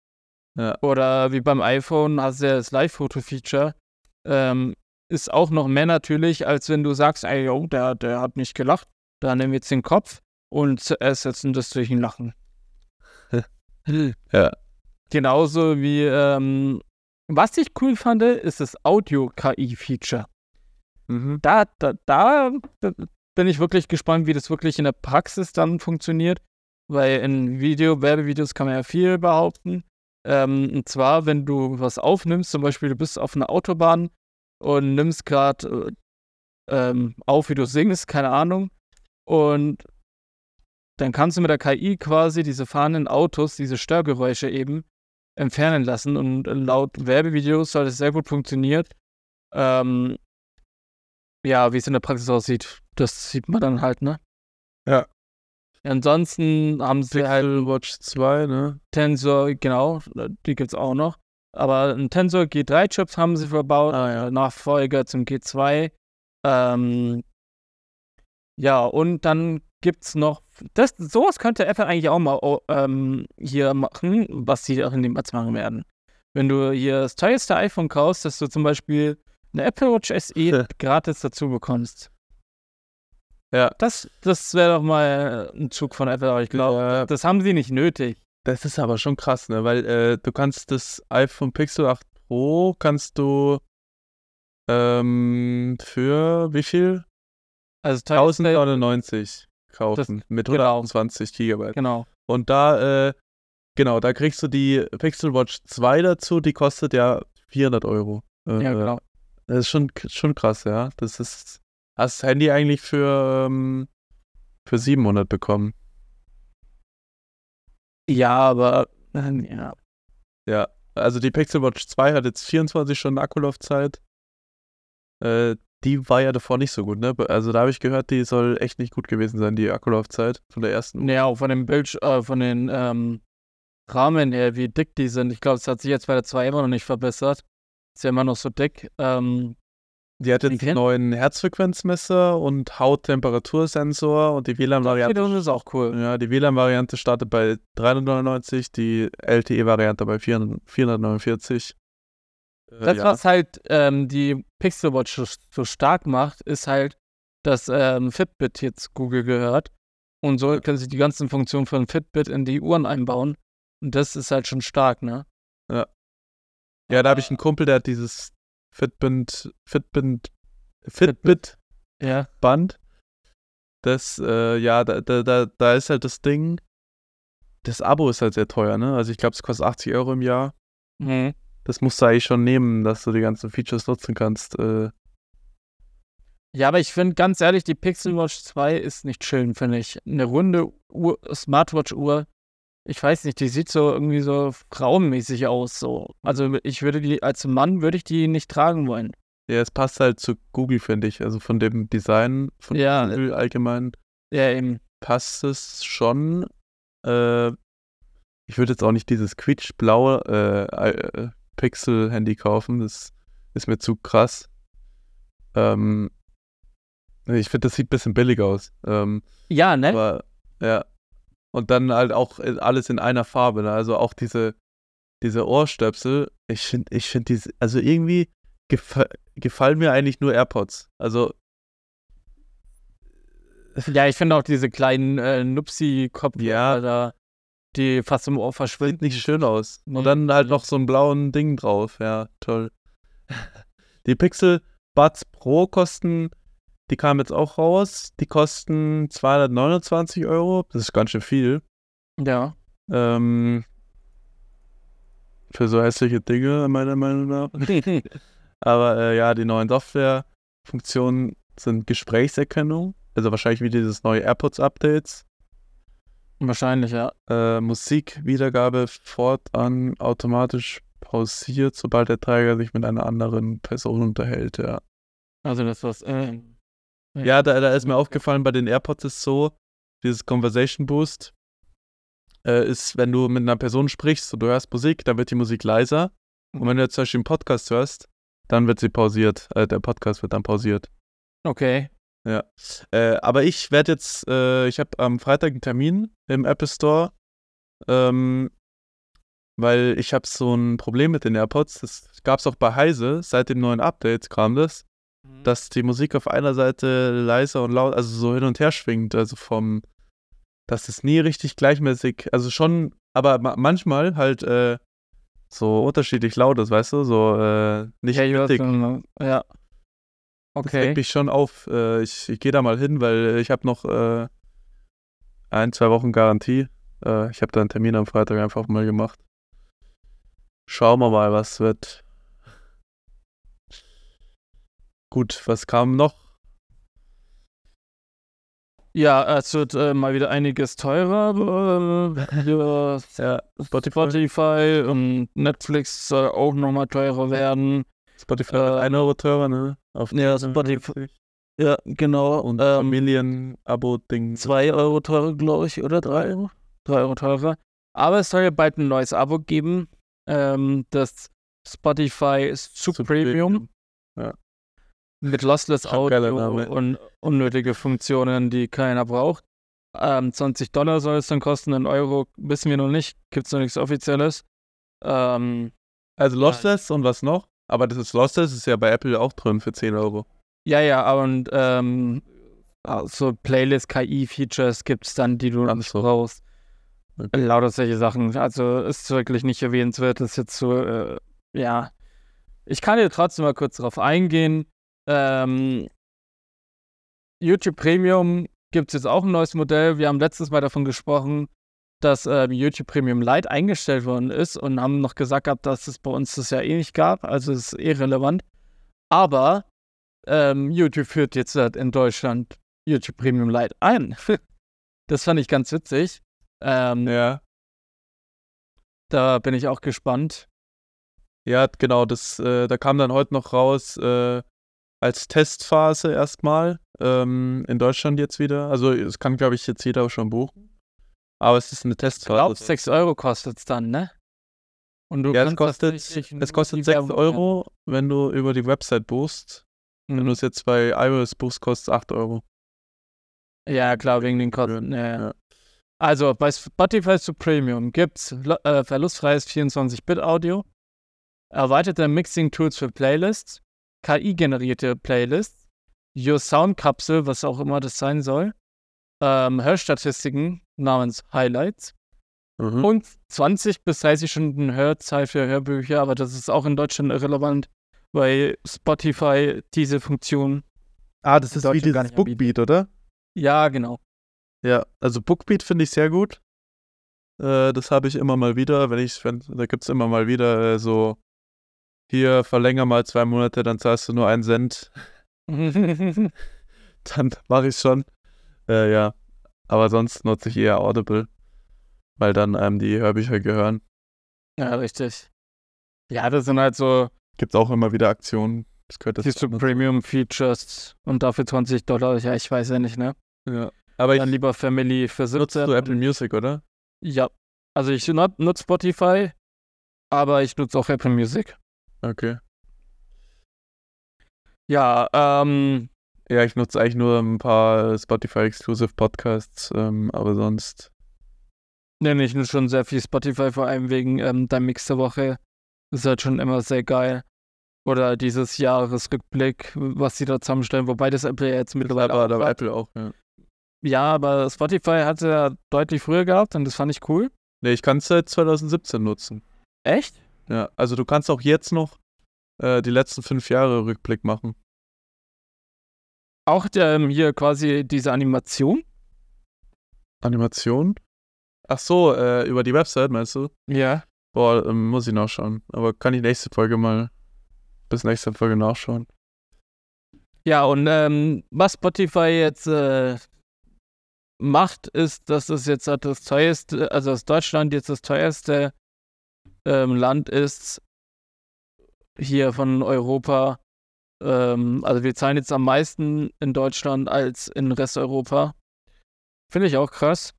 Ja. Oder wie beim iPhone hast du ja das Live-Foto-Feature. Ähm, ist auch noch mehr natürlich, als wenn du sagst, ey, yo, der, der hat nicht gelacht. Da nehmen wir jetzt den Kopf und ersetzen das durch ein Lachen. Ja. Genauso wie, ähm, was ich cool fand, ist das Audio-KI-Feature. Mhm. Da, da, da bin ich wirklich gespannt, wie das wirklich in der Praxis dann funktioniert. Weil in Video, Werbevideos kann man ja viel behaupten. Ähm, und zwar, wenn du was aufnimmst, zum Beispiel du bist auf einer Autobahn und nimmst gerade äh, ähm, auf, wie du singst, keine Ahnung. Und dann kannst du mit der KI quasi diese fahrenden Autos, diese Störgeräusche eben entfernen lassen. Und laut Werbevideos soll das sehr gut funktionieren. Ähm, ja, wie es in der Praxis aussieht, das sieht man dann halt, ne? Ja. Ansonsten haben sie halt Pixel Watch 2, ne? Tensor, genau, die gibt's auch noch. Aber ein Tensor G3-Chips haben sie verbaut, Ah, ja. Nachfolger zum G2. Ähm, ja, und dann gibt's noch, das, sowas könnte Apple eigentlich auch mal oh, ähm, hier machen, was sie auch in dem März machen werden. Wenn du hier das teuerste iPhone kaufst, dass du zum Beispiel eine Apple Watch SE gratis dazu bekommst. Ja. Das, das wäre doch mal ein Zug von Apple, aber ich glaube, Ja. das haben sie nicht nötig. Das ist aber schon krass, ne? Weil äh, du kannst das iPhone Pixel 8 Pro kannst du ähm, für wie viel? Also teuerste- 1099 kaufen mit genau. 128 Gigabyte. Genau. Und da, äh, genau, da kriegst du die Pixel Watch 2 dazu, die kostet ja 400 Euro. Äh, Ja, genau. Das ist schon, schon krass, ja. Das ist, hast das Handy eigentlich für, ähm, für 700 bekommen. Ja, aber ja. Ja, also die Pixel Watch 2 hat jetzt 24 Stunden Akkulaufzeit. Äh, die war ja davor nicht so gut, ne? Also da habe ich gehört, die soll echt nicht gut gewesen sein, die Akkulaufzeit von der ersten. Ja, auch von dem Bild, äh, von den ähm, Rahmen her, wie dick die sind. Ich glaube, es hat sich jetzt bei der 2 immer noch nicht verbessert. Ist ja immer noch so dick. Ähm, Die hat jetzt einen neuen Herzfrequenzmesser und Hauttemperatursensor und die das WLAN-Variante. wiederum ist auch cool. Ja, die WLAN-Variante startet bei 399, die LTE-Variante bei 400 449. Äh, Das, ja. was halt ähm, die Pixel Watch so, so stark macht, ist halt, dass ähm, Fitbit jetzt Google gehört. Und so können sie die ganzen Funktionen von Fitbit in die Uhren einbauen. Und das ist halt schon stark, ne? Ja, da habe ich einen Kumpel, der hat dieses Fitbit, Fitbit, Fitbit Ja. Band. Das, äh, ja, da, da, da, da ist halt das Ding. Das Abo ist halt sehr teuer, ne? Also ich glaube, es kostet 80 Euro im Jahr. Mhm. Das musst du eigentlich schon nehmen, dass du die ganzen Features nutzen kannst. Äh, Ja, aber ich finde ganz ehrlich, die Pixel Watch 2 ist nicht schön, finde ich. Eine runde Uhr, Smartwatch-Uhr, ich weiß nicht, die sieht so irgendwie so frauenmäßig aus. So. Also ich würde die, als Mann würde ich die nicht tragen wollen. ja, es passt halt zu Google, finde ich. Also von dem Design von Ja. Google allgemein Ja, eben. passt es schon. Äh, ich würde jetzt auch nicht dieses quietschblaue äh, äh, Pixel-Handy kaufen. Das ist mir zu krass. Ähm, ich finde, das sieht ein bisschen billig aus. Ähm, Ja, ne? aber ja. Und dann halt auch äh, alles in einer Farbe. Ne? Also auch diese, diese Ohrstöpsel. Ich finde, ich finde diese, also irgendwie gefa gefallen mir eigentlich nur AirPods. Also Ja, ich finde auch diese kleinen äh, Nupsi-Kopf, Ja. da, die fast im Ohr sieht verschwinden. nicht schön aus. Und dann halt noch so einen blauen Ding drauf. Ja, toll. Die Pixel Buds Pro kosten, die kamen jetzt auch raus. Die kosten 229 Euro. Das ist ganz schön viel. Ja. Ähm, für so hässliche Dinge, meiner Meinung nach. Aber äh, ja, die neuen Softwarefunktionen sind Gesprächserkennung. Also wahrscheinlich wie dieses neue AirPods-Updates. Wahrscheinlich, ja. Äh, Musikwiedergabe fortan automatisch pausiert, sobald der Träger sich mit einer anderen Person unterhält, ja. Also das was. Äh, Ja, da, da ist mir aufgefallen, bei den AirPods ist so, dieses Conversation Boost äh, ist, wenn du mit einer Person sprichst und du hörst Musik, dann wird die Musik leiser. Und wenn du jetzt zum Beispiel einen Podcast hörst, dann wird sie pausiert. Äh, der Podcast wird dann pausiert. Okay. Ja. Äh, aber ich werde jetzt, äh, ich habe am Freitag einen Termin im Apple Store, ähm, weil ich habe so ein Problem mit den AirPods. Das gab es auch bei Heise, seit dem neuen Update kam das, dass die Musik auf einer Seite leiser und laut, also so hin und her schwingt, also vom, dass es nie richtig gleichmäßig, also schon, aber ma manchmal halt äh, so unterschiedlich laut ist, weißt du, so äh, nicht ja, ich ähm, ja. Das Okay. regt mich schon auf. Äh, ich ich gehe da mal hin, weil ich habe noch äh, ein, zwei Wochen Garantie. Äh, ich habe da einen Termin am Freitag einfach mal gemacht. Schauen wir mal, was wird. Gut, was kam noch? Ja, es wird äh, mal wieder einiges teurer. Äh, ja, Ja, Spotify. Und Netflix soll auch nochmal teurer werden. Spotify Äh, wird 1 Euro teurer, ne? Auf ja, 2,50. Spotify- Ja, genau. Und ähm, Familien-Abo-Ding. 2 Euro teurer, glaube ich, oder 3 Euro? 3 Euro teurer. Aber es soll ja bald ein neues Abo geben. Ähm, das Spotify Super Premium mit Lossless Audio und unnötige Funktionen, die keiner braucht. Ähm, 20 Dollar soll es dann kosten, ein Euro wissen wir noch nicht, gibt es noch nichts Offizielles. Ähm, Also Lossless und was noch? Aber das ist Lossless ist ja bei Apple auch drin für 10 Euro. ja, ja, und ähm, so Playlist-KI-Features gibt es dann, die du Ach so. brauchst. Okay. Lauter solche Sachen. Also ist wirklich nicht erwähnenswert, das jetzt so, äh, ja. Ich kann hier trotzdem mal kurz drauf eingehen. Ähm, YouTube Premium gibt es jetzt auch ein neues Modell. Wir haben letztes Mal davon gesprochen, dass ähm, YouTube Premium Lite eingestellt worden ist und haben noch gesagt gehabt, dass es bei uns das ja eh nicht gab. Also es ist irrelevant. Aber ähm, YouTube führt jetzt halt in Deutschland YouTube Premium Lite ein. das fand ich ganz witzig. Ähm, Ja. Da bin ich auch gespannt. Ja, genau, das, äh, da kam dann heute noch raus, äh, als Testphase erstmal, ähm, in Deutschland jetzt wieder. Also es kann, glaube ich, jetzt jeder schon buchen. Aber es ist eine Ich Testphase. glaube, 6 Euro kostet es dann, ne? Und du ja, es kannst kostet, es kostet die 6 Werbung- Euro, wenn du über die Website buchst. Wenn du Mhm. es jetzt bei iOS buchst, kostet es 8 Euro. Ja, klar, wegen den Kosten. Ja. Ja. Also bei Spotify zu Premium gibt's lo- äh, verlustfreies 24-Bit-Audio, erweiterte Mixing-Tools für Playlists, KI-generierte Playlists, Your Sound-Kapsel, was auch immer das sein soll, ähm, Hörstatistiken namens Highlights Mhm. und 20 bis 30 Stunden Hörzeit für Hörbücher, aber das ist auch in Deutschland irrelevant, weil Spotify diese Funktion. Ah, das ist wie dieses. Bookbeat, oder? Ja, genau. Ja, also Bookbeat finde ich sehr gut. Äh, das habe ich immer mal wieder, wenn ich, wenn, da gibt es immer mal wieder äh, so, hier verlänger mal zwei Monate, dann zahlst du nur einen Cent. Dann mache ich schon. Äh, ja, aber sonst nutze ich eher Audible, weil dann einem die Hörbücher gehören. ja, richtig. Ja, das sind halt so Gibt auch immer wieder Aktionen. Das gehört dazu. Premium-Features und dafür 20 Dollar. Ja, ich weiß ja nicht, ne? Ja. Aber ich Dann lieber Family für nutzt 17. du Apple Music, oder? Ja. Also ich nut- nutze Spotify, aber ich nutze auch Apple Music. Okay. Ja, ähm, Ja, ich nutze eigentlich nur ein paar Spotify-Exclusive Podcasts, ähm, aber sonst. nenne ich schon sehr viel Spotify, vor allem wegen ähm, der Mix der Woche. Ist halt schon immer sehr geil. Oder dieses Jahresrückblick, was sie da zusammenstellen, wobei das Apple ja jetzt mittlerweile aber auch aber hat. Apple auch, ja. Ja, aber Spotify hatte ja deutlich früher gehabt und das fand ich cool. Nee, ich kann es seit 2017 nutzen. Echt? Ja, also du kannst auch jetzt noch äh, die letzten fünf Jahre Rückblick machen. Auch ähm, hier quasi diese Animation. Animation? Ach so, äh, über die Website meinst du? Ja. Boah, ähm, muss ich nachschauen. Aber kann ich nächste Folge mal bis nächste Folge nachschauen. Ja, und ähm, was Spotify jetzt äh, macht, ist, dass es jetzt halt das teuerste, also dass Deutschland jetzt das teuerste ähm, Land ist hier von Europa. Ähm, also wir zahlen jetzt am meisten in Deutschland als in Resteuropa. Finde ich auch krass.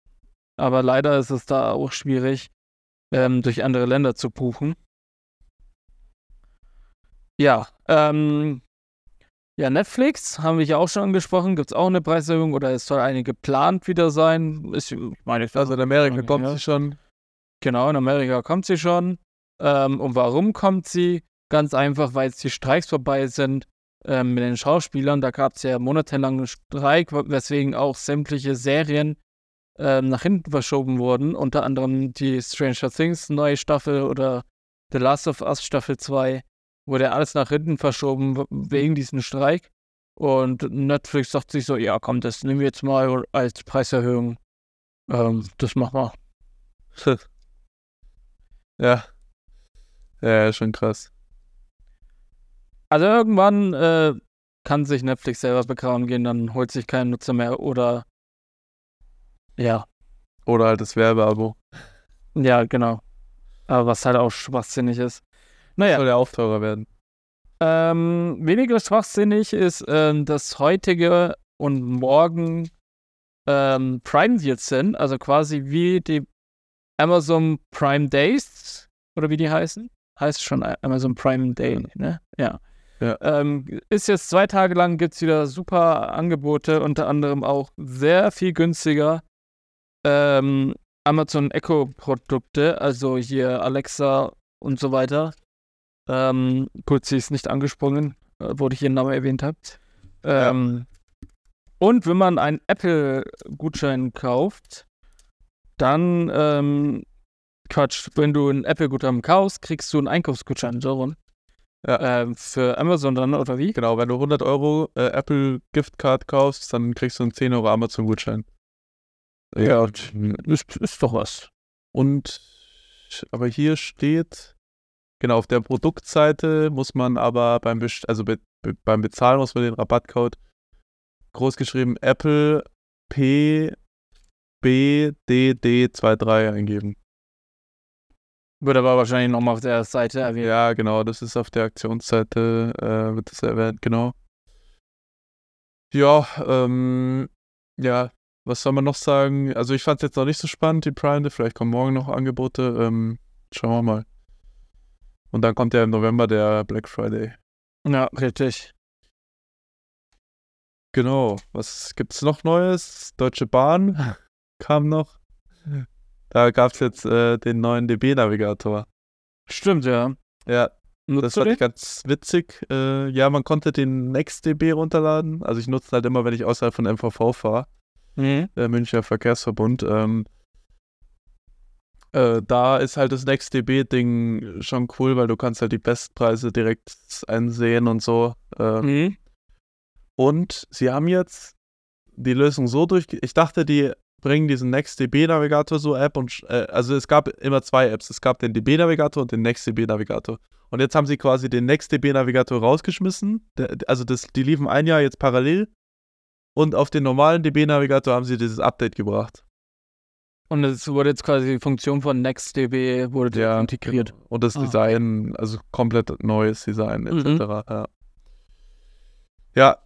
Aber leider ist es da auch schwierig, ähm, durch andere Länder zu buchen. Ja, ähm, ja, Netflix haben wir ja auch schon angesprochen. Gibt es auch eine Preiserhöhung oder es soll eine geplant wieder sein? Ist, ich meine, Also in Amerika kommt sie schon. Genau, in Amerika kommt sie schon. Ähm, und warum kommt sie? Ganz einfach, weil jetzt die Streiks vorbei sind ähm, mit den Schauspielern. Da gab es ja monatelang einen Streik, weswegen auch sämtliche Serien ähm, nach hinten verschoben wurden. Unter anderem die Stranger Things neue Staffel oder The Last of Us Staffel 2 wurde alles nach hinten verschoben wegen diesem Streik. Und Netflix sagt sich so, ja komm, das nehmen wir jetzt mal als Preiserhöhung. Ähm, das machen wir. ja. Ja, schon krass. Also irgendwann äh, kann sich Netflix selber begraben gehen, dann holt sich kein Nutzer mehr oder ja, Oder halt das Werbeabo. ja, genau. Aber was halt auch schwachsinnig ist. Naja, Soll ja auch teurer werden. ähm, weniger schwachsinnig ist ähm, das heutige und morgen ähm, Prime Deals sind, also quasi wie die Amazon Prime Days oder wie die heißen. Heißt schon Amazon Prime Day, ne? Ja. Ja. Ähm, ist jetzt zwei Tage lang, gibt es wieder super Angebote, unter anderem auch sehr viel günstiger ähm, Amazon Echo Produkte, also hier Alexa und so weiter. Ähm, kurz, sie ist nicht angesprungen, äh, wo ich ihren Namen erwähnt habe. Ähm, Und wenn man einen Apple-Gutschein kauft, dann, ähm, Quatsch, wenn du einen Apple-Gutschein kaufst, kriegst du einen Einkaufsgutschein, so rum. Ja. Ähm, für Amazon dann, oder wie? Genau, wenn du 100 Euro äh, Apple Giftcard kaufst, dann kriegst du einen 10 Euro Amazon-Gutschein. Ja, ist, ist doch was. Und, aber hier steht, genau, auf der Produktseite muss man aber beim, Best also be be beim Bezahlen muss man den Rabattcode großgeschrieben Apple P B D D 23 eingeben. Wird aber wahrscheinlich nochmal auf der Seite erwähnt. Ja, genau, das ist auf der Aktionsseite, äh, wird das erwähnt, genau. Ja, ähm, ja, was soll man noch sagen? Also ich fand es jetzt noch nicht so spannend, die Prime, vielleicht kommen morgen noch Angebote, ähm, schauen wir mal. Und dann kommt ja im November der Black Friday. Ja, richtig. Genau, was gibt's noch Neues? Deutsche Bahn kam noch. Da gab's jetzt äh, den neuen DB-Navigator. Stimmt, ja. Ja, Das Nutzt du fand den? ich ganz witzig. Äh, ja, man konnte den NextDB runterladen. Also ich nutze halt immer, wenn ich außerhalb von MVV fahre, Mhm. der Münchner Verkehrsverbund. Ähm, äh, da ist halt das NextDB-Ding schon cool, weil du kannst halt die Bestpreise direkt einsehen und so. Äh, Mhm. Und sie haben jetzt die Lösung so durch. Ich dachte, die bringen diesen NextDB-Navigator so App und äh, also es gab immer zwei Apps. Es gab den DB-Navigator und den NextDB-Navigator. Und jetzt haben sie quasi den NextDB-Navigator rausgeschmissen. Der, also das, die liefen ein Jahr jetzt parallel. Und auf den normalen DB-Navigator haben sie dieses Update gebracht. Und es wurde jetzt quasi die Funktion von NextDB wurde Ja, integriert. genau. Und das Ah. Design, also komplett neues Design Mhm. etc. Ja. ja,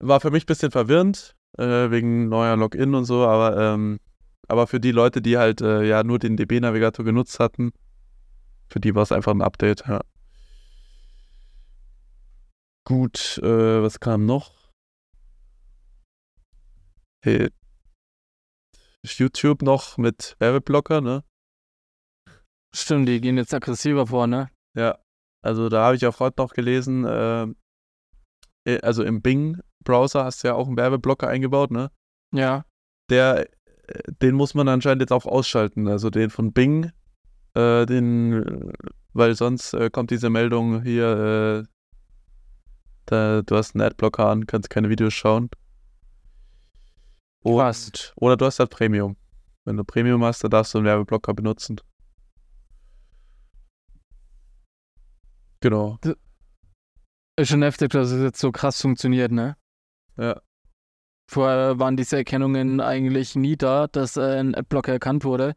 war für mich ein bisschen verwirrend, äh, wegen neuer Login und so, aber, ähm, aber für die Leute, die halt äh, ja nur den DB-Navigator genutzt hatten, für die war es einfach ein Update, ja. Gut, äh, was kam noch? Hey, YouTube noch mit Werbeblocker, ne? Stimmt, die gehen jetzt aggressiver vor, ne? Ja, also da habe ich auch heute noch gelesen, äh, äh, also im Bing-Browser hast du ja auch einen Werbeblocker eingebaut, ne? Ja. Der, äh, den muss man anscheinend jetzt auch ausschalten, also den von Bing, äh, den, äh, weil sonst äh, kommt diese Meldung hier, äh, da, du hast einen Adblocker an, kannst keine Videos schauen. Und, Krass. Oder du hast halt Premium. Wenn du Premium hast, dann darfst du einen Werbeblocker benutzen. Genau. Ist schon heftig, dass es jetzt so krass funktioniert, ne? Ja. Vorher waren diese Erkennungen eigentlich nie da, dass äh, ein Adblocker erkannt wurde.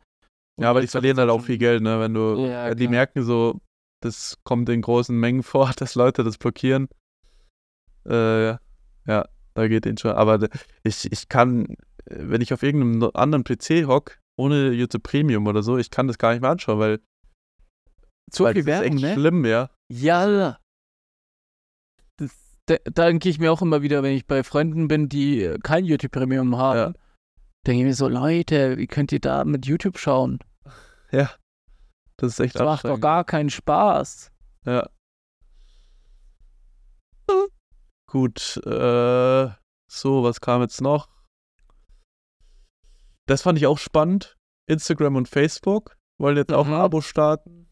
Ja, aber die verlieren halt auch viel Geld, ne? Wenn du, Ja, die merken so, das kommt in großen Mengen vor, dass Leute das blockieren. Äh, ja, da geht ihnen schon. Aber ich, ich kann, wenn ich auf irgendeinem anderen PC hock, ohne YouTube Premium oder so, ich kann das gar nicht mehr anschauen, weil, Zu weil viel das ist Werbung, echt ne? schlimm, ja. Ja. Denke ich mir auch immer wieder, wenn ich bei Freunden bin, die kein YouTube Premium haben, Ja. denke ich mir so, Leute, wie könnt ihr da mit YouTube schauen? Ja. Das ist echt Das macht doch gar keinen Spaß. Ja. Gut, äh, so, was kam jetzt noch? Das fand ich auch spannend. Instagram und Facebook wollen jetzt auch ein Mhm. Abo starten.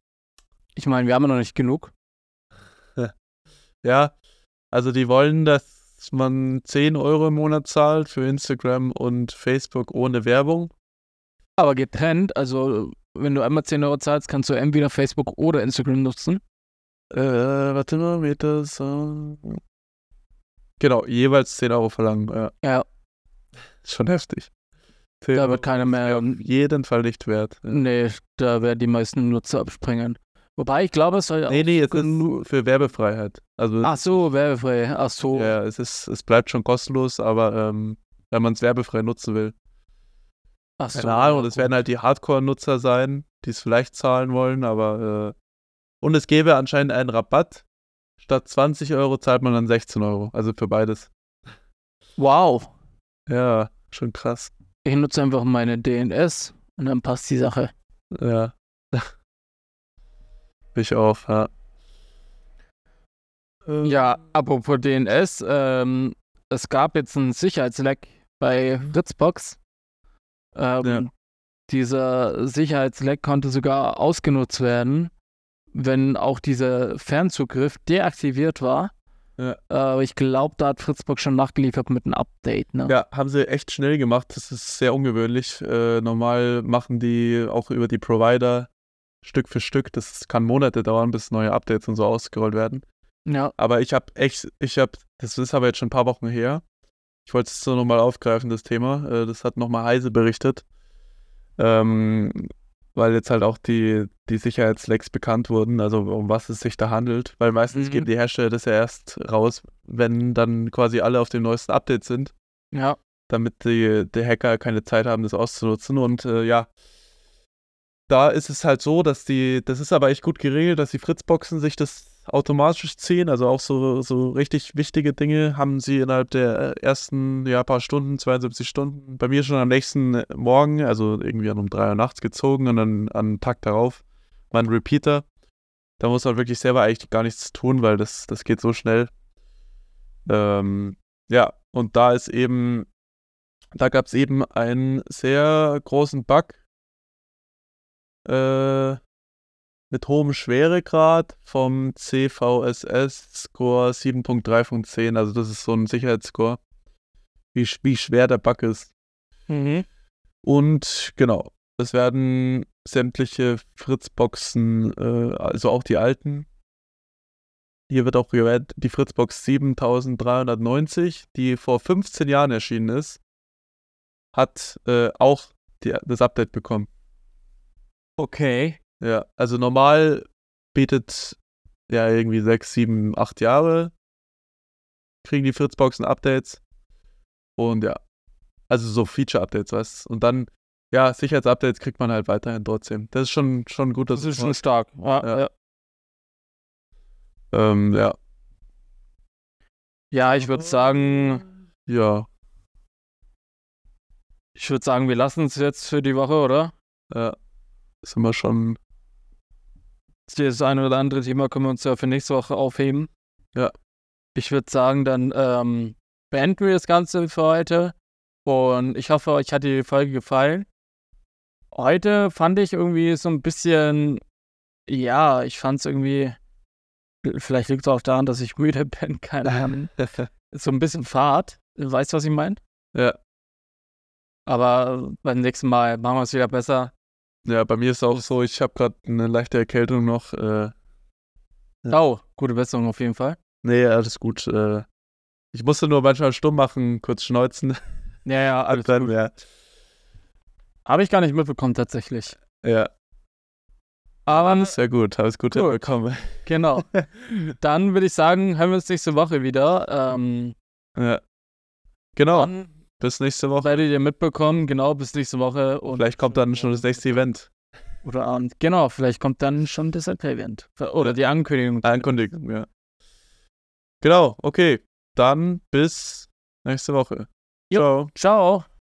Ich meine, wir haben ja noch nicht genug. Ja, also die wollen, dass man 10 Euro im Monat zahlt für Instagram und Facebook ohne Werbung. Aber getrennt, also wenn du einmal 10 Euro zahlst, kannst du entweder Facebook oder Instagram nutzen. Äh, warte mal, wird das. Äh... Genau, jeweils 10 Euro verlangen. Ja. Ja. Ist schon heftig. 10 Da wird keiner mehr- Auf jeden Fall nicht wert. Ja. Nee, da werden die meisten Nutzer abspringen. Wobei, ich glaube, es soll Nee, nee, es ist für Werbefreiheit. Also, Ach so, werbefrei. Ach so. ja, es, ist, es bleibt schon kostenlos, aber ähm, wenn man es werbefrei nutzen will. Ach so. Keine Ahnung, ja, gut. werden halt die Hardcore-Nutzer sein, die es vielleicht zahlen wollen, aber. Äh, und es gäbe anscheinend einen Rabatt. Statt 20 Euro zahlt man dann 16 Euro. Also für beides. Wow. Ja, schon krass. Ich nutze einfach meine DNS und dann passt die Sache. Ja. Ich auf, ja. Ähm, Ja, apropos DNS, ähm, es gab jetzt einen Sicherheitsleck bei Fritzbox. Ähm, Ja. Dieser Sicherheitsleck konnte sogar ausgenutzt werden, wenn auch dieser Fernzugriff deaktiviert war. Ja. Äh, Aber ich glaube, da hat Fritzbox schon nachgeliefert mit einem Update. Ne? Ja, haben sie echt schnell gemacht. Das ist sehr ungewöhnlich. Äh, normal machen die auch über die Provider Stück für Stück. Das kann Monate dauern, bis neue Updates und so ausgerollt werden. ja. Aber ich habe echt, ich habe, das ist aber jetzt schon ein paar Wochen her. Ich wollte es so nochmal aufgreifen, das Thema. Äh, das hat nochmal Heise berichtet. Ähm, weil jetzt halt auch die, die Sicherheitslecks bekannt wurden, also um was es sich da handelt. Weil meistens Mhm. geben die Hersteller das ja erst raus, wenn dann quasi alle auf dem neuesten Update sind ja. damit die, die Hacker keine Zeit haben, das auszunutzen. Und äh, ja, da ist es halt so, dass die, das ist aber echt gut geregelt, dass die Fritzboxen sich das automatisch ziehen. Also auch so, so richtig wichtige Dinge haben sie innerhalb der ersten ja, paar Stunden, 72 Stunden, bei mir schon am nächsten Morgen, also irgendwie um 3 Uhr nachts gezogen und dann am Tag darauf mein Repeater. Da muss man wirklich selber eigentlich gar nichts tun, weil das, das geht so schnell. Ähm, ja, und da ist eben da gab es eben einen sehr großen Bug äh, mit hohem Schweregrad vom CVSS-Score 7.3 von 10. Also das ist so ein Sicherheitsscore, wie, wie schwer der Bug ist. Mhm. Und genau, es werden sämtliche Fritzboxen, äh, also auch die alten. Hier wird auch gewählt, die Fritzbox 7390, die vor 15 Jahren erschienen ist, hat äh, auch die, das Update bekommen. Okay. Ja, also normal bietet ja irgendwie 6, 7, 8 Jahre kriegen die Fritzboxen Updates. Und ja, also so Feature-Updates, weißt Und dann, ja, Sicherheitsupdates kriegt man halt weiterhin trotzdem. Das ist schon, schon gut, dass Das ist schon stark. Ja, Ja. ja. ähm, ja. ja ich würde sagen, Ja, ich würde sagen, wir lassen es jetzt für die Woche, oder? ja. Sind wir schon, Das eine oder andere Thema können wir uns ja für nächste Woche aufheben. Ja. Ich würde sagen, dann ähm, beenden wir das Ganze für heute. Und ich hoffe, euch hat die Folge gefallen. Heute fand ich irgendwie so ein bisschen, ja, ich fand es irgendwie, vielleicht liegt es auch daran, dass ich müde bin, keine Ahnung. so ein bisschen Fahrt. Weißt du, was ich meine? ja. Aber beim nächsten Mal machen wir es wieder besser. Ja, bei mir ist auch so, ich habe gerade eine leichte Erkältung noch. Äh, Ja. Oh, gute Besserung auf jeden Fall. nee, alles gut. Äh, Ich musste nur manchmal stumm machen, kurz schneuzen. Ja, ja, alles dann, gut. ja. Habe ich gar nicht mitbekommen, tatsächlich. Ja, Aber sehr gut. Habe es gut hinbekommen. genau. Dann würde ich sagen, hören wir uns nächste Woche wieder. Ähm, Ja. Genau. dann Bis nächste Woche. werdet ihr mitbekommen, genau, bis nächste Woche. Und Vielleicht kommt dann schon das nächste Event. Oder Abend. Genau, vielleicht kommt dann schon das LP-Event. Oder die Ankündigung. Ankündigung, ja. Genau, okay. Dann bis nächste Woche. Jo. Ciao. Ciao.